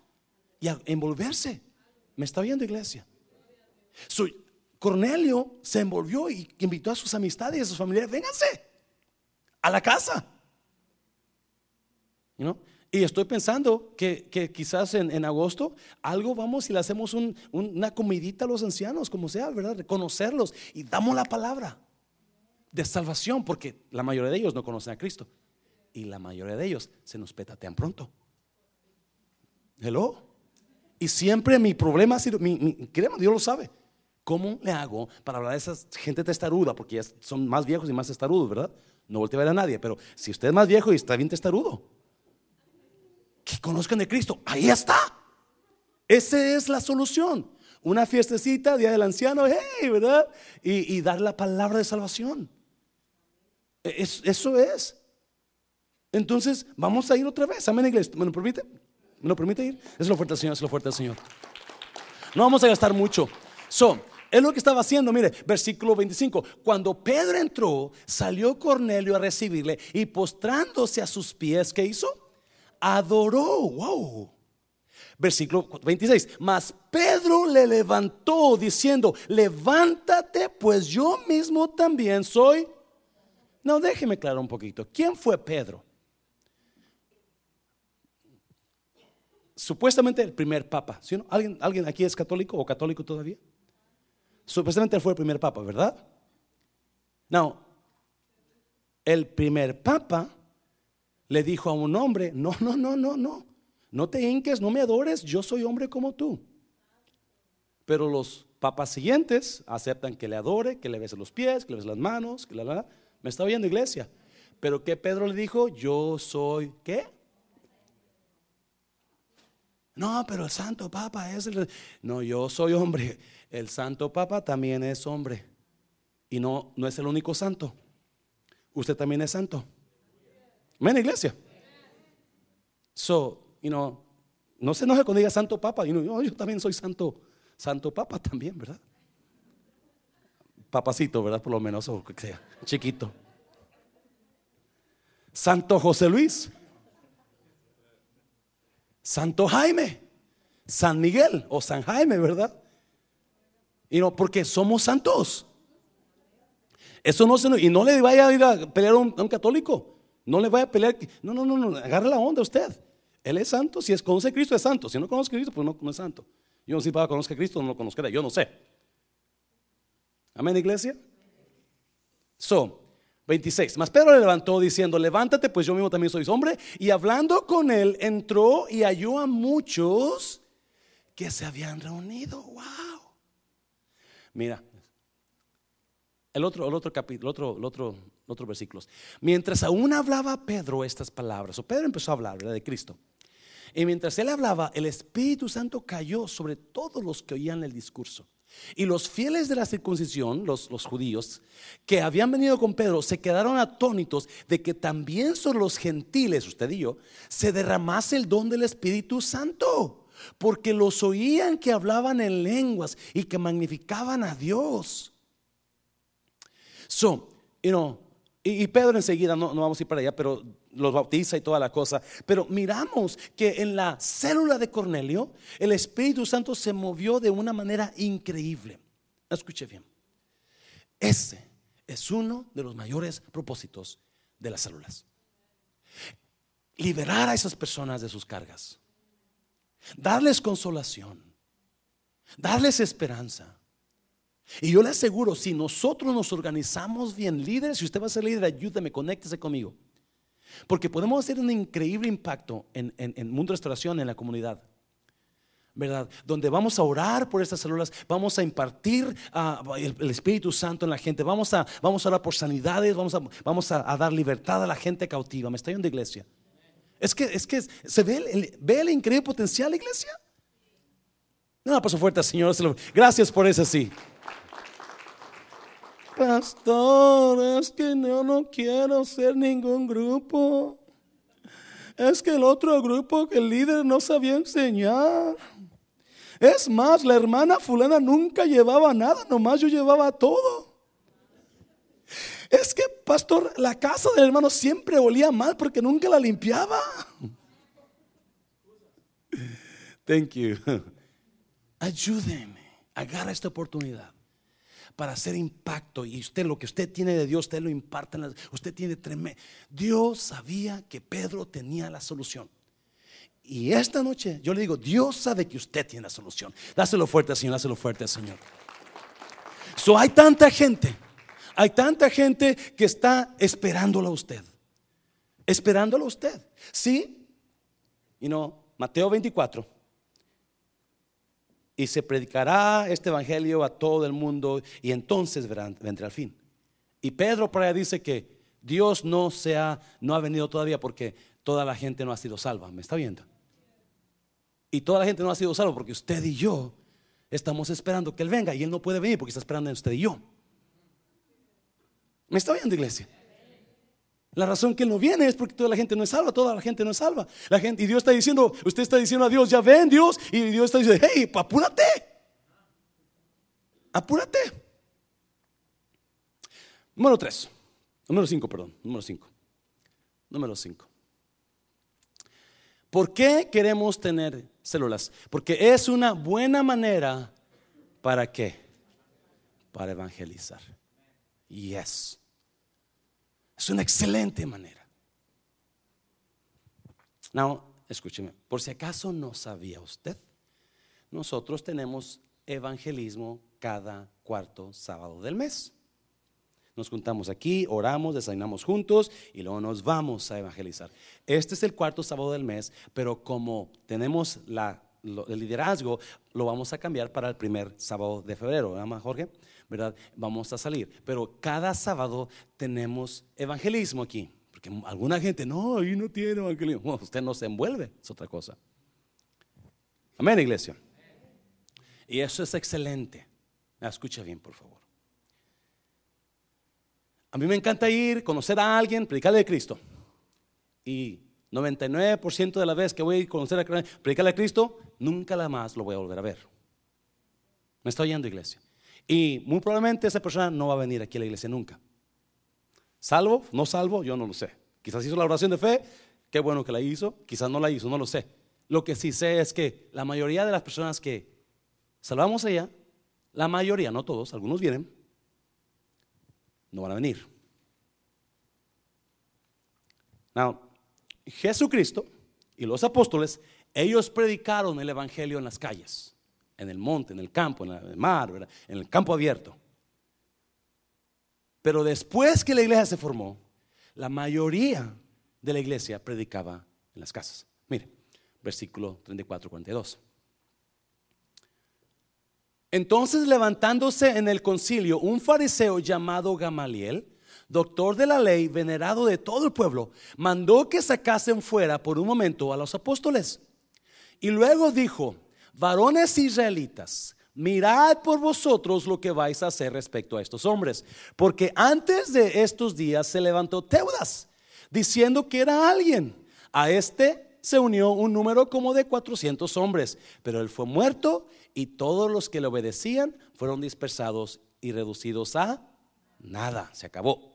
y a envolverse. ¿Me está viendo, iglesia? So, Cornelio se envolvió y invitó a sus amistades y a sus familiares, vénganse a la casa. You know? Y estoy pensando que, quizás en, agosto algo vamos y le hacemos una comidita a los ancianos, como sea, ¿verdad? Reconocerlos y damos la palabra de salvación, porque la mayoría de ellos no conocen a Cristo. Y la mayoría de ellos se nos petatean pronto. Hello. Y siempre mi problema ha sido, mi, Dios lo sabe. ¿Cómo le hago para hablar de esa gente testaruda? Porque ya son más viejos y más testarudos, ¿verdad? No voltea a ver a nadie, pero si usted es más viejo y está bien testarudo, que conozcan de Cristo. Ahí está. Esa es la solución. Una fiestecita, Día del Anciano, hey, ¿verdad? Y, dar la palabra de salvación. E, eso es. Entonces, vamos a ir otra vez. Amén, iglesia. ¿Me lo permite? ¿Me lo permite ir? Es fuerte del Señor, es fuerte del Señor. No vamos a gastar mucho. So, es lo que estaba haciendo, mire, versículo 25. Cuando Pedro entró, salió Cornelio a recibirle y postrándose a sus pies, ¿qué hizo? Adoró. Wow. Versículo 26. Mas Pedro le levantó diciendo, levántate, pues yo mismo también soy. No, déjeme aclarar un poquito. ¿Quién fue Pedro? Supuestamente el primer papa. ¿sí ¿Alguien, ¿Alguien aquí es católico o católico todavía? Supuestamente él fue el primer papa, ¿verdad? No. El primer papa le dijo a un hombre, no, no, no, no, no, no te hinques, no me adores, yo soy hombre como tú. Pero los papas siguientes aceptan que le adore, que le bese los pies, que le bese las manos, que la, me está oyendo iglesia. Pero que Pedro le dijo, yo soy, ¿qué? No, pero el Santo Papa es el... No, yo soy hombre. El Santo Papa también es hombre. Y no, no es el único santo. Usted también es santo. Amén, iglesia. So, you know, no se enoje cuando diga Santo Papa. yo también soy Santo, Santo Papa también, ¿verdad? Papacito, ¿verdad? Por lo menos, o que sea, chiquito. Santo José Luis. Santo Jaime. San Miguel o San Jaime, ¿verdad? Y no, porque somos santos. Eso no se y no le vaya a ir a pelear a un católico. No le vaya a pelear. No, no, no, no. Agarre la onda usted. Él es santo. Si es, conoce a Cristo, es santo. Si no conoce a Cristo, pues no, es santo. Yo no sé si para conocer a Cristo no lo conozca. Yo no sé. Amén, iglesia. So, 26. Mas Pedro le levantó diciendo: Levántate, pues yo mismo también soy hombre. Y hablando con él, entró y halló a muchos que se habían reunido. Wow. Mira, el otro, el otro capítulo, otro, el otro otros versículos. Mientras aún hablaba Pedro estas palabras, o Pedro empezó a hablar de Cristo. Y mientras él hablaba, el Espíritu Santo cayó sobre todos los que oían el discurso. Y los fieles de la circuncisión, los, los, judíos, que habían venido con Pedro, se quedaron atónitos de que también sobre los gentiles, usted y yo, se derramase el don del Espíritu Santo. porque los oían que hablaban en lenguas y que magnificaban a Dios. So, you know, y, Pedro enseguida, no, no vamos a ir para allá, pero los bautiza y toda la cosa. Pero miramos que en la célula de Cornelio, el Espíritu Santo se movió de una manera increíble. Escuche bien. Ese es uno de los mayores propósitos de las células. Liberar a esas personas de sus cargas. Darles consolación. Darles esperanza. Y yo le aseguro, si nosotros nos organizamos bien, líderes, si usted va a ser líder, ayúdeme, conéctese conmigo. Porque podemos hacer un increíble impacto en, en, Mundo Restauración, en la comunidad. ¿verdad? Donde vamos a orar por estas células, vamos a impartir ah, el, Espíritu Santo en la gente, vamos a, vamos a orar por sanidades, vamos, a, vamos a, dar libertad a la gente cautiva. ¿Me está yendo iglesia? Es que, es que se ve el, ve el increíble potencial, iglesia. No, paso fuerte, Señor. Gracias por eso, sí. Pastor, es que yo no quiero ser ningún grupo. Es que el otro grupo, que el líder no sabía enseñar. Es más, la hermana fulana nunca llevaba nada, nomás yo llevaba todo. Es que, pastor, la casa del hermano siempre olía mal porque nunca la limpiaba. Thank you. Ayúdeme, agarra esta oportunidad para hacer impacto y usted lo que usted tiene de Dios, usted lo imparte. usted tiene tremendo. Dios sabía que Pedro tenía la solución. Y esta noche yo le digo, Dios sabe que usted tiene la solución. Dáselo fuerte, Señor, dáselo fuerte, Señor. So, hay tanta gente, hay tanta gente que está esperándolo a usted. Esperándolo a usted. ¿Sí? Y no, Mateo 24 y se predicará este evangelio a todo el mundo y entonces verán, vendrá el fin. Y Pedro por ahí dice que Dios no, se ha, no ha venido todavía porque toda la gente no ha sido salva. ¿Me está viendo? Y toda la gente no ha sido salva porque usted y yo estamos esperando que Él venga y Él no puede venir porque está esperando en usted y yo. ¿Me está viendo, iglesia? La razón que Él no viene es porque toda la gente no es salva, toda la gente no es salva. La gente, y Dios está diciendo, usted está diciendo a Dios, ya ven Dios, y Dios está diciendo, hey, apúrate, apúrate. Número tres, número cinco, perdón, número cinco, número cinco. ¿Por qué queremos tener células? Porque es una buena manera para qué? Para evangelizar. Yes. Es una excelente manera. Now, escúcheme, por si acaso no sabía usted, nosotros tenemos evangelismo cada cuarto sábado del mes. Nos juntamos aquí, oramos, desayunamos juntos y luego nos vamos a evangelizar. Este es el cuarto sábado del mes, pero como tenemos la, el liderazgo, lo vamos a cambiar para el primer sábado de febrero, ¿verdad, Jorge? ¿Verdad? Vamos a salir. Pero cada sábado tenemos evangelismo aquí. Porque alguna gente, no, ahí no tiene evangelismo. usted no se envuelve, es otra cosa. Amén, iglesia. Y eso es excelente. Escucha bien, por favor. A mí me encanta ir, conocer a alguien, predicarle de Cristo. Y 99% de la vez que voy a conocer a predicarle a Cristo, nunca la más lo voy a volver a ver. ¿Me está oyendo, iglesia? Y muy probablemente esa persona no va a venir aquí a la iglesia nunca. Salvo, no salvo, yo no lo sé. Quizás hizo la oración de fe, qué bueno que la hizo, quizás no la hizo, no lo sé. Lo que sí sé es que la mayoría de las personas que salvamos allá, la mayoría, no todos, algunos vienen, no van a venir. Now, Jesucristo y los apóstoles, ellos predicaron el Evangelio en las calles en el monte, en el campo, en el mar, en el campo abierto. Pero después que la iglesia se formó, la mayoría de la iglesia predicaba en las casas. Mire, versículo 34, 42. Entonces levantándose en el concilio un fariseo llamado Gamaliel, doctor de la ley, venerado de todo el pueblo, mandó que sacasen fuera por un momento a los apóstoles. Y luego dijo, varones israelitas, mirad por vosotros lo que vais a hacer respecto a estos hombres, porque antes de estos días se levantó Teudas, diciendo que era alguien. A este se unió un número como de 400 hombres, pero él fue muerto y todos los que le obedecían fueron dispersados y reducidos a nada, se acabó.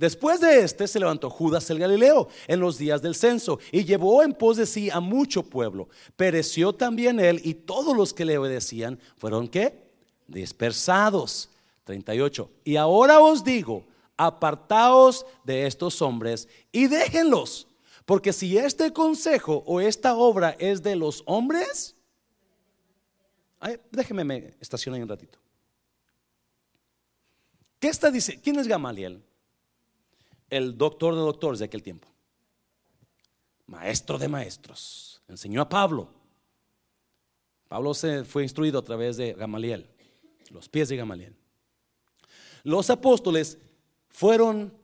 Después de este se levantó Judas el Galileo en los días del censo y llevó en pos de sí a mucho pueblo. Pereció también él y todos los que le obedecían fueron qué? Dispersados. 38. Y ahora os digo, apartaos de estos hombres y déjenlos, porque si este consejo o esta obra es de los hombres, déjenme me estacionar un ratito. ¿Qué está diciendo? ¿Quién es Gamaliel? El doctor de doctores de aquel tiempo. Maestro de maestros. Enseñó a Pablo. Pablo se fue instruido a través de Gamaliel, los pies de Gamaliel. Los apóstoles fueron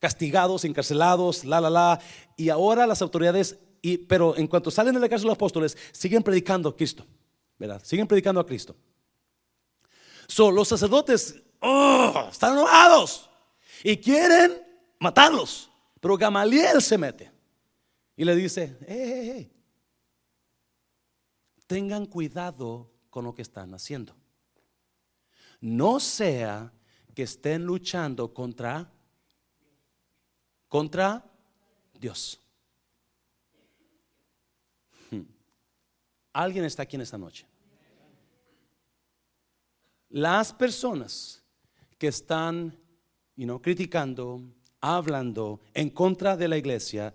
castigados, encarcelados, la, la, la, y ahora las autoridades, y, pero en cuanto salen de la cárcel los apóstoles, siguen predicando a Cristo, ¿verdad? Siguen predicando a Cristo. los sacerdotes oh, están enojados y quieren matarlos, pero Gamaliel se mete y le dice, tengan cuidado con lo que están haciendo. No sea que estén luchando contra contra Dios. Hmm. Alguien está aquí en esta noche. Las personas que están you criticando, hablando en contra de la iglesia,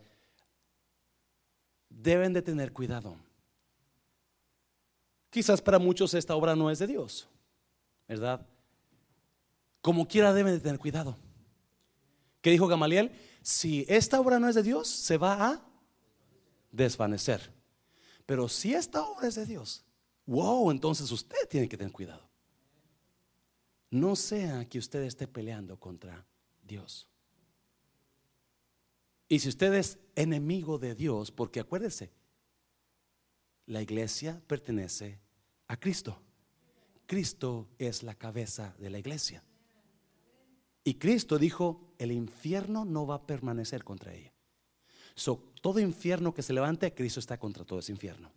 deben de tener cuidado. Quizás para muchos esta obra no es de Dios, ¿verdad? Como quiera deben de tener cuidado. ¿Qué dijo Gamaliel? Si esta obra no es de Dios, se va a desvanecer. Pero si esta obra es de Dios, wow, entonces usted tiene que tener cuidado. No sea que usted esté peleando contra Dios. Y si usted es enemigo de Dios, porque acuérdese, la iglesia pertenece a Cristo. Cristo es la cabeza de la iglesia. Y Cristo dijo, el infierno no va a permanecer contra ella. todo infierno que se levante, Cristo está contra todo ese infierno.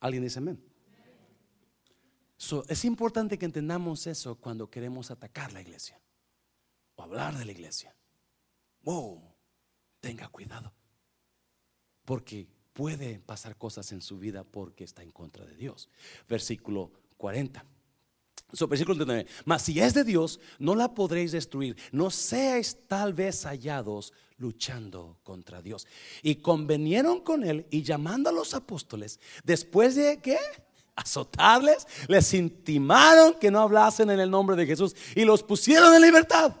¿Alguien dice amén? es importante que entendamos eso cuando queremos atacar la iglesia o hablar de la iglesia. Tenga cuidado. Porque puede pasar cosas en su vida porque está en contra de Dios. Versículo 40. So, versículo 39. Mas si es de Dios, no la podréis destruir. No seáis tal vez hallados luchando contra Dios. Y convenieron con él y llamando a los apóstoles, después de que azotarles, les intimaron que no hablasen en el nombre de Jesús y los pusieron en libertad.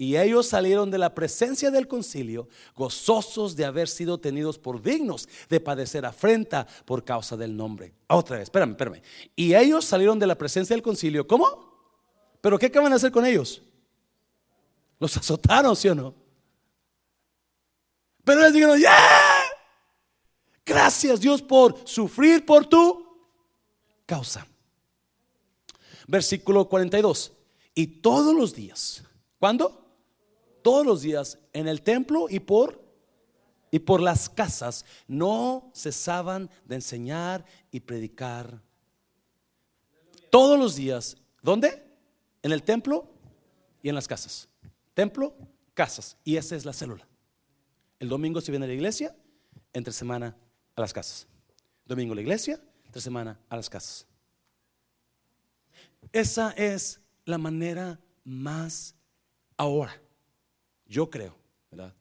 Y ellos salieron de la presencia del concilio gozosos de haber sido tenidos por dignos de padecer afrenta por causa del nombre. Otra vez, espérame, espérame. Y ellos salieron de la presencia del concilio. ¿Cómo? ¿Pero qué acaban de hacer con ellos? Los azotaron, ¿sí o no? Pero les dijeron, ¡yeah! Gracias Dios por sufrir por tu causa. Versículo 42. Y todos los días, ¿cuándo? Todos los días en el templo y por y por las casas no cesaban de enseñar y predicar. Todos los días, ¿dónde? En el templo y en las casas. Templo, casas. Y esa es la célula. El domingo se viene a la iglesia, entre semana a las casas. Domingo la iglesia, entre semana a las casas. Esa es la manera más ahora yo creo, ¿verdad?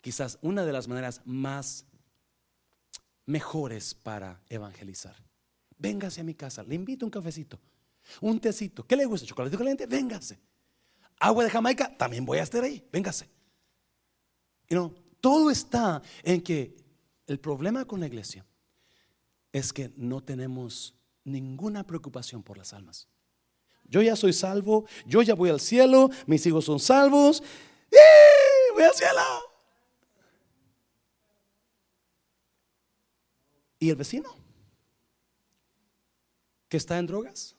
Quizás una de las maneras más mejores para evangelizar. Véngase a mi casa, le invito un cafecito, un tecito. ¿Qué le gusta? ¿Chocolate caliente? Véngase. Agua de Jamaica, también voy a estar ahí, véngase. Y no, todo está en que el problema con la iglesia es que no tenemos ninguna preocupación por las almas. Yo ya soy salvo, yo ya voy al cielo, mis hijos son salvos, voy al cielo. ¿Y el vecino? Que está en drogas.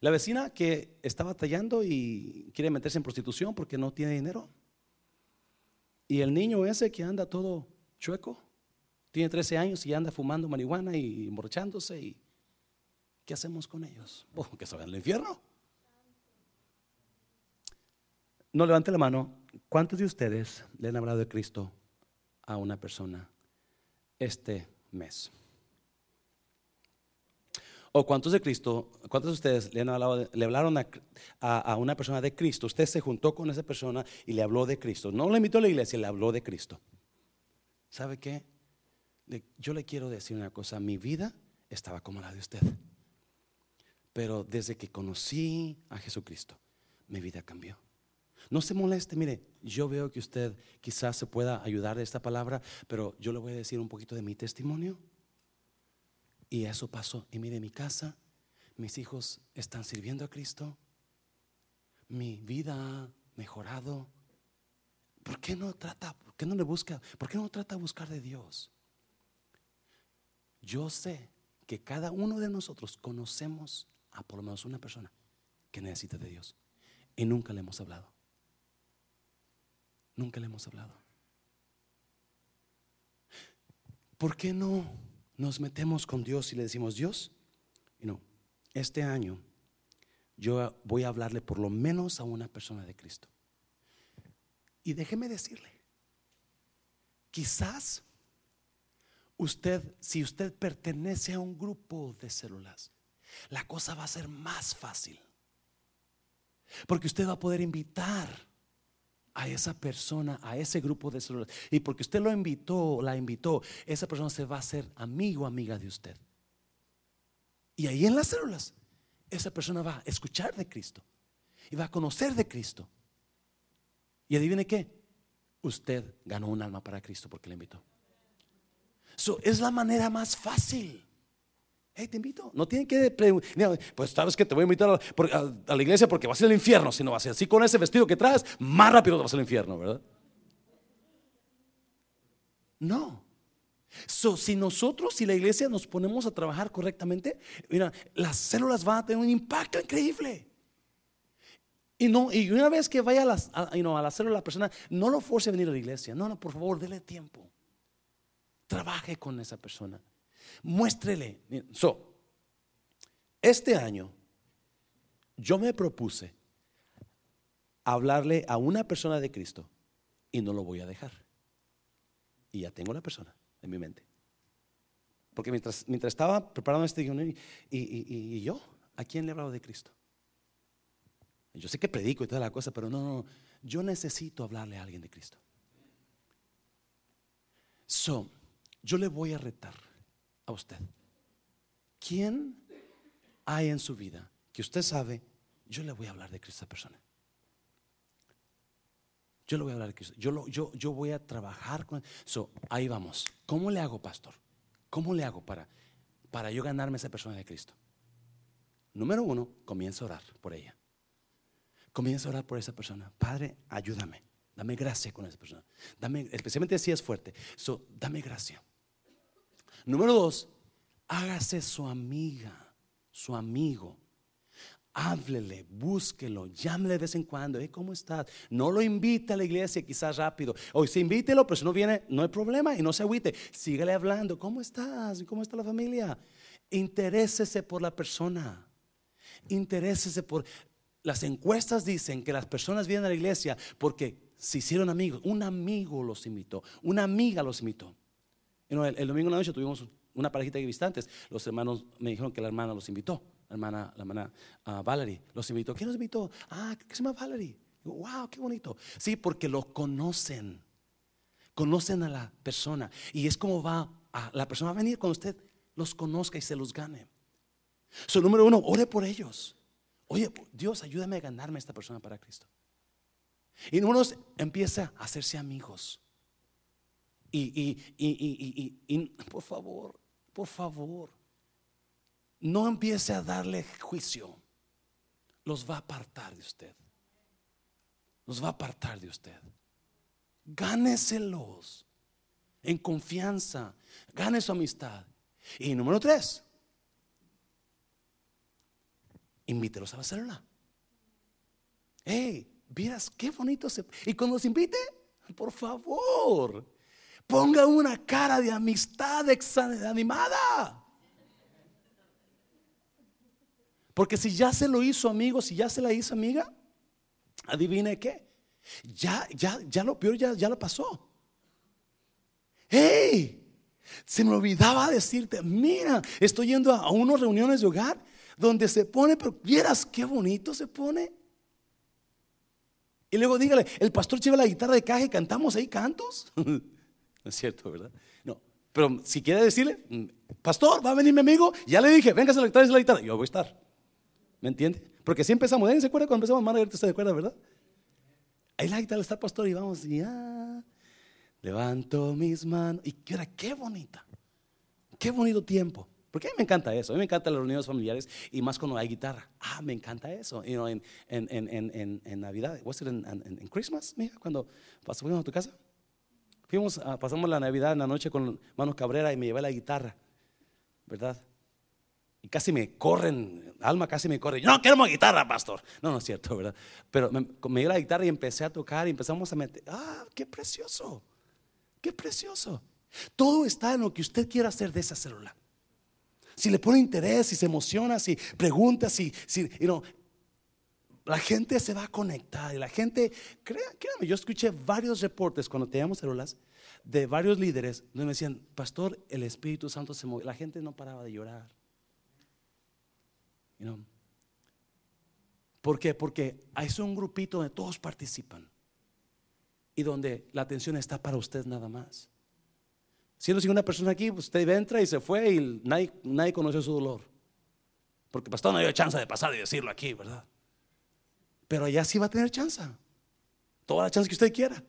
La vecina que está batallando y quiere meterse en prostitución porque no tiene dinero. Y el niño ese que anda todo chueco, tiene 13 años y anda fumando marihuana y emborrachándose. Y, ¿Qué hacemos con ellos? Oh, que se vayan al infierno. No levante la mano. ¿Cuántos de ustedes le han hablado de Cristo a una persona este mes? ¿O cuántos de Cristo, cuántos de ustedes le, han hablado, le hablaron a, una persona de Cristo? Usted se juntó con esa persona y le habló de Cristo. No le invitó a la iglesia, le habló de Cristo. ¿Sabe qué? Yo le quiero decir una cosa. Mi vida estaba como la de usted. Pero desde que conocí a Jesucristo, mi vida cambió. No se moleste, mire, yo veo que usted quizás se pueda ayudar de esta palabra, pero yo le voy a decir un poquito de mi testimonio. Y eso pasó. Y mire, mi casa, mis hijos están sirviendo a Cristo. Mi vida ha mejorado. ¿Por qué no trata? ¿Por qué no le busca? ¿Por qué no trata de buscar de Dios? Yo sé que cada uno de nosotros conocemos a por lo menos una persona que necesita de Dios. Y nunca le hemos hablado. Nunca le hemos hablado. ¿Por qué no nos metemos con Dios y le decimos, Dios, no, este año yo voy a hablarle por lo menos a una persona de Cristo. Y déjeme decirle, quizás usted, si usted pertenece a un grupo de células, la cosa va a ser más fácil. Porque usted va a poder invitar a esa persona, a ese grupo de células. Y porque usted lo invitó, la invitó, esa persona se va a hacer amigo, amiga de usted. Y ahí en las células, esa persona va a escuchar de Cristo y va a conocer de Cristo. Y adivine qué, usted ganó un alma para Cristo porque le invitó. Eso es la manera más fácil. Hey, te invito. No tienen que preguntar, pues sabes que te voy a invitar a, la iglesia porque vas al infierno. Si no vas así con ese vestido que traes, más rápido te vas al infierno, ¿verdad? No. Si nosotros, si la iglesia nos ponemos a trabajar correctamente, mira, las células van a tener un impacto increíble. Y, no, y una vez que vaya a, a la célula la persona, no lo force a venir a la iglesia. No, no, por favor, dele tiempo. Trabaje con esa persona. Muéstrele. So, este año yo me propuse hablarle a una persona de Cristo y no lo voy a dejar. Y ya tengo la persona en mi mente. Porque mientras, mientras estaba preparando este y, y, yo, ¿a quién le he hablado de Cristo? Yo sé que predico y toda la cosa, pero no, no, yo necesito hablarle a alguien de Cristo. So, yo le voy a retar a usted. ¿Quién hay en su vida que usted sabe? Yo le voy a hablar de Cristo a esa persona. Yo le voy a hablar de Cristo. Yo, yo, yo voy a trabajar con. So, ahí vamos. ¿Cómo le hago, pastor? ¿Cómo le hago para, para yo ganarme a esa persona de Cristo? Número uno, comienza a orar por ella. Comienza a orar por esa persona. Padre, ayúdame. Dame gracia con esa persona. Dame, especialmente si es fuerte. So, dame gracia. Número dos, hágase su amiga, su amigo. Háblele, búsquelo, llámele de vez en cuando. ¿Cómo estás? No lo invite a la iglesia, quizás rápido. O si invítelo, pero si no viene, no hay problema y no se agüite. Síguele hablando. ¿Cómo estás? ¿Cómo está la familia? Interésese por la persona. Interésese por. Las encuestas dicen que las personas vienen a la iglesia porque se hicieron amigos. Un amigo los invitó, una amiga los invitó. El, domingo en la noche tuvimos una parejita de visitantes. Los hermanos me dijeron que la hermana los invitó. La hermana, la hermana uh, Valerie los invitó. ¿Quién los invitó? Ah, ¿qué se llama Valerie? wow, qué bonito. Sí, porque lo conocen. Conocen a la persona. Y es como va, la persona va a venir cuando usted los conozca y se los gane. So, número uno, ore por ellos. Oye, Dios, ayúdame a ganarme a esta persona para Cristo. Y número dos, empieza a hacerse amigos. Y, y, por favor, por favor, no empiece a darle juicio. Los va a apartar de usted. Los va a apartar de usted. Gáneselos en confianza. Gane su amistad. Y número tres, invítelos a la célula. Hey, miras qué bonito se. Y cuando los invite, por favor, Ponga una cara de amistad animada. Porque si ya se lo hizo amigo, si ya se la hizo amiga, adivine qué. Ya, ya, ya lo peor ya, ya lo pasó. ¡Hey! Se me olvidaba decirte, mira, estoy yendo a, unas reuniones de hogar donde se pone, pero vieras qué bonito se pone. Y luego dígale, el pastor lleva la guitarra de caja y cantamos ahí cantos. no es cierto, ¿verdad? No, pero si quiere decirle, mm, pastor, va a venir mi amigo, ya le dije, venga a la guitarra, la guitarra, yo voy a estar. ¿Me entiende? Porque si empezamos, ¿se acuerda cuando empezamos? Margarita, ¿usted se acuerda, verdad? Ahí la guitarra está pastor y vamos, ya. Levanto mis manos. Y era qué bonita. Qué bonito tiempo. Porque a mí me encanta eso. A mí me encantan las reuniones familiares y más cuando hay guitarra. Ah, me encanta eso. You en, en, en, en, Navidad, ¿was it en, Christmas, mija? Cuando pasamos a tu casa. Fuimos, pasamos la Navidad en la noche con Manos Cabrera y me llevé la guitarra, ¿verdad? Y casi me corren, Alma casi me corre. No, queremos guitarra, pastor. No, no es cierto, ¿verdad? Pero me, llevé la guitarra y empecé a tocar y empezamos a meter. Ah, qué precioso. Qué precioso. Todo está en lo que usted quiera hacer de esa célula. Si le pone interés, si se emociona, si pregunta, si, si la gente se va a conectar y la gente, créame, yo escuché varios reportes cuando teníamos células de varios líderes donde me decían, pastor, el Espíritu Santo se movió. La gente no paraba de llorar. ¿Por qué? Porque hay un grupito donde todos participan y donde la atención está para usted nada más. Siendo si una persona aquí, pues, usted entra y se fue y nadie, nadie conoció su dolor. Porque pastor no dio chance de pasar y decirlo aquí, ¿verdad? Pero allá sí va a tener chance. Toda la chance que usted quiera.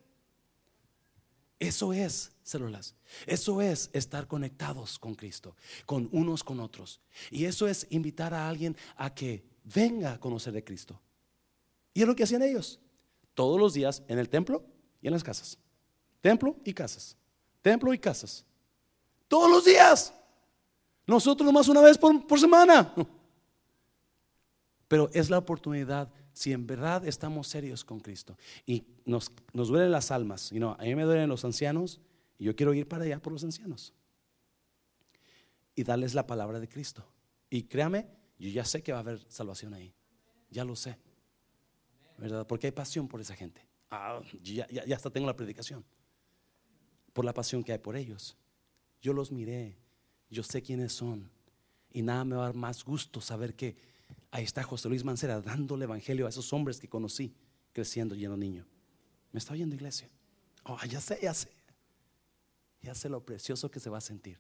Eso es células. Eso es estar conectados con Cristo, con unos con otros. Y eso es invitar a alguien a que venga a conocer de Cristo. Y es lo que hacían ellos. Todos los días en el templo y en las casas. Templo y casas. Templo y casas. Todos los días. Nosotros nomás una vez por, semana. Pero es la oportunidad si en verdad estamos serios con Cristo y nos, nos duelen las almas. Y no, a mí me duelen los ancianos y yo quiero ir para allá por los ancianos y darles la palabra de Cristo. Y créame, yo ya sé que va a haber salvación ahí. Ya lo sé. ¿Verdad? Porque hay pasión por esa gente. Ah, ya, ya, hasta tengo la predicación. Por la pasión que hay por ellos. Yo los miré, yo sé quiénes son. Y nada me va a dar más gusto saber que ahí está José Luis Mancera dándole evangelio a esos hombres que conocí creciendo y yendo niño. Me está oyendo iglesia. Oh, ya sé, ya sé. Ya sé lo precioso que se va a sentir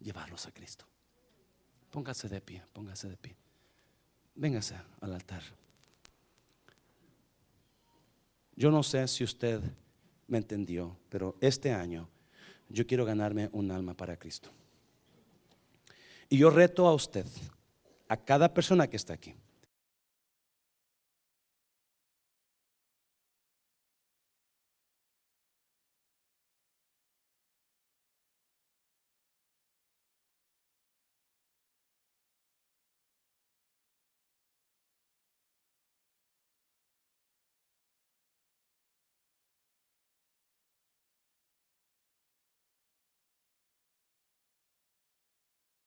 llevarlos a Cristo. Póngase de pie, póngase de pie. Véngase al altar. Yo no sé si usted me entendió, pero este año yo quiero ganarme un alma para Cristo. Y yo reto a usted, a cada persona que está aquí,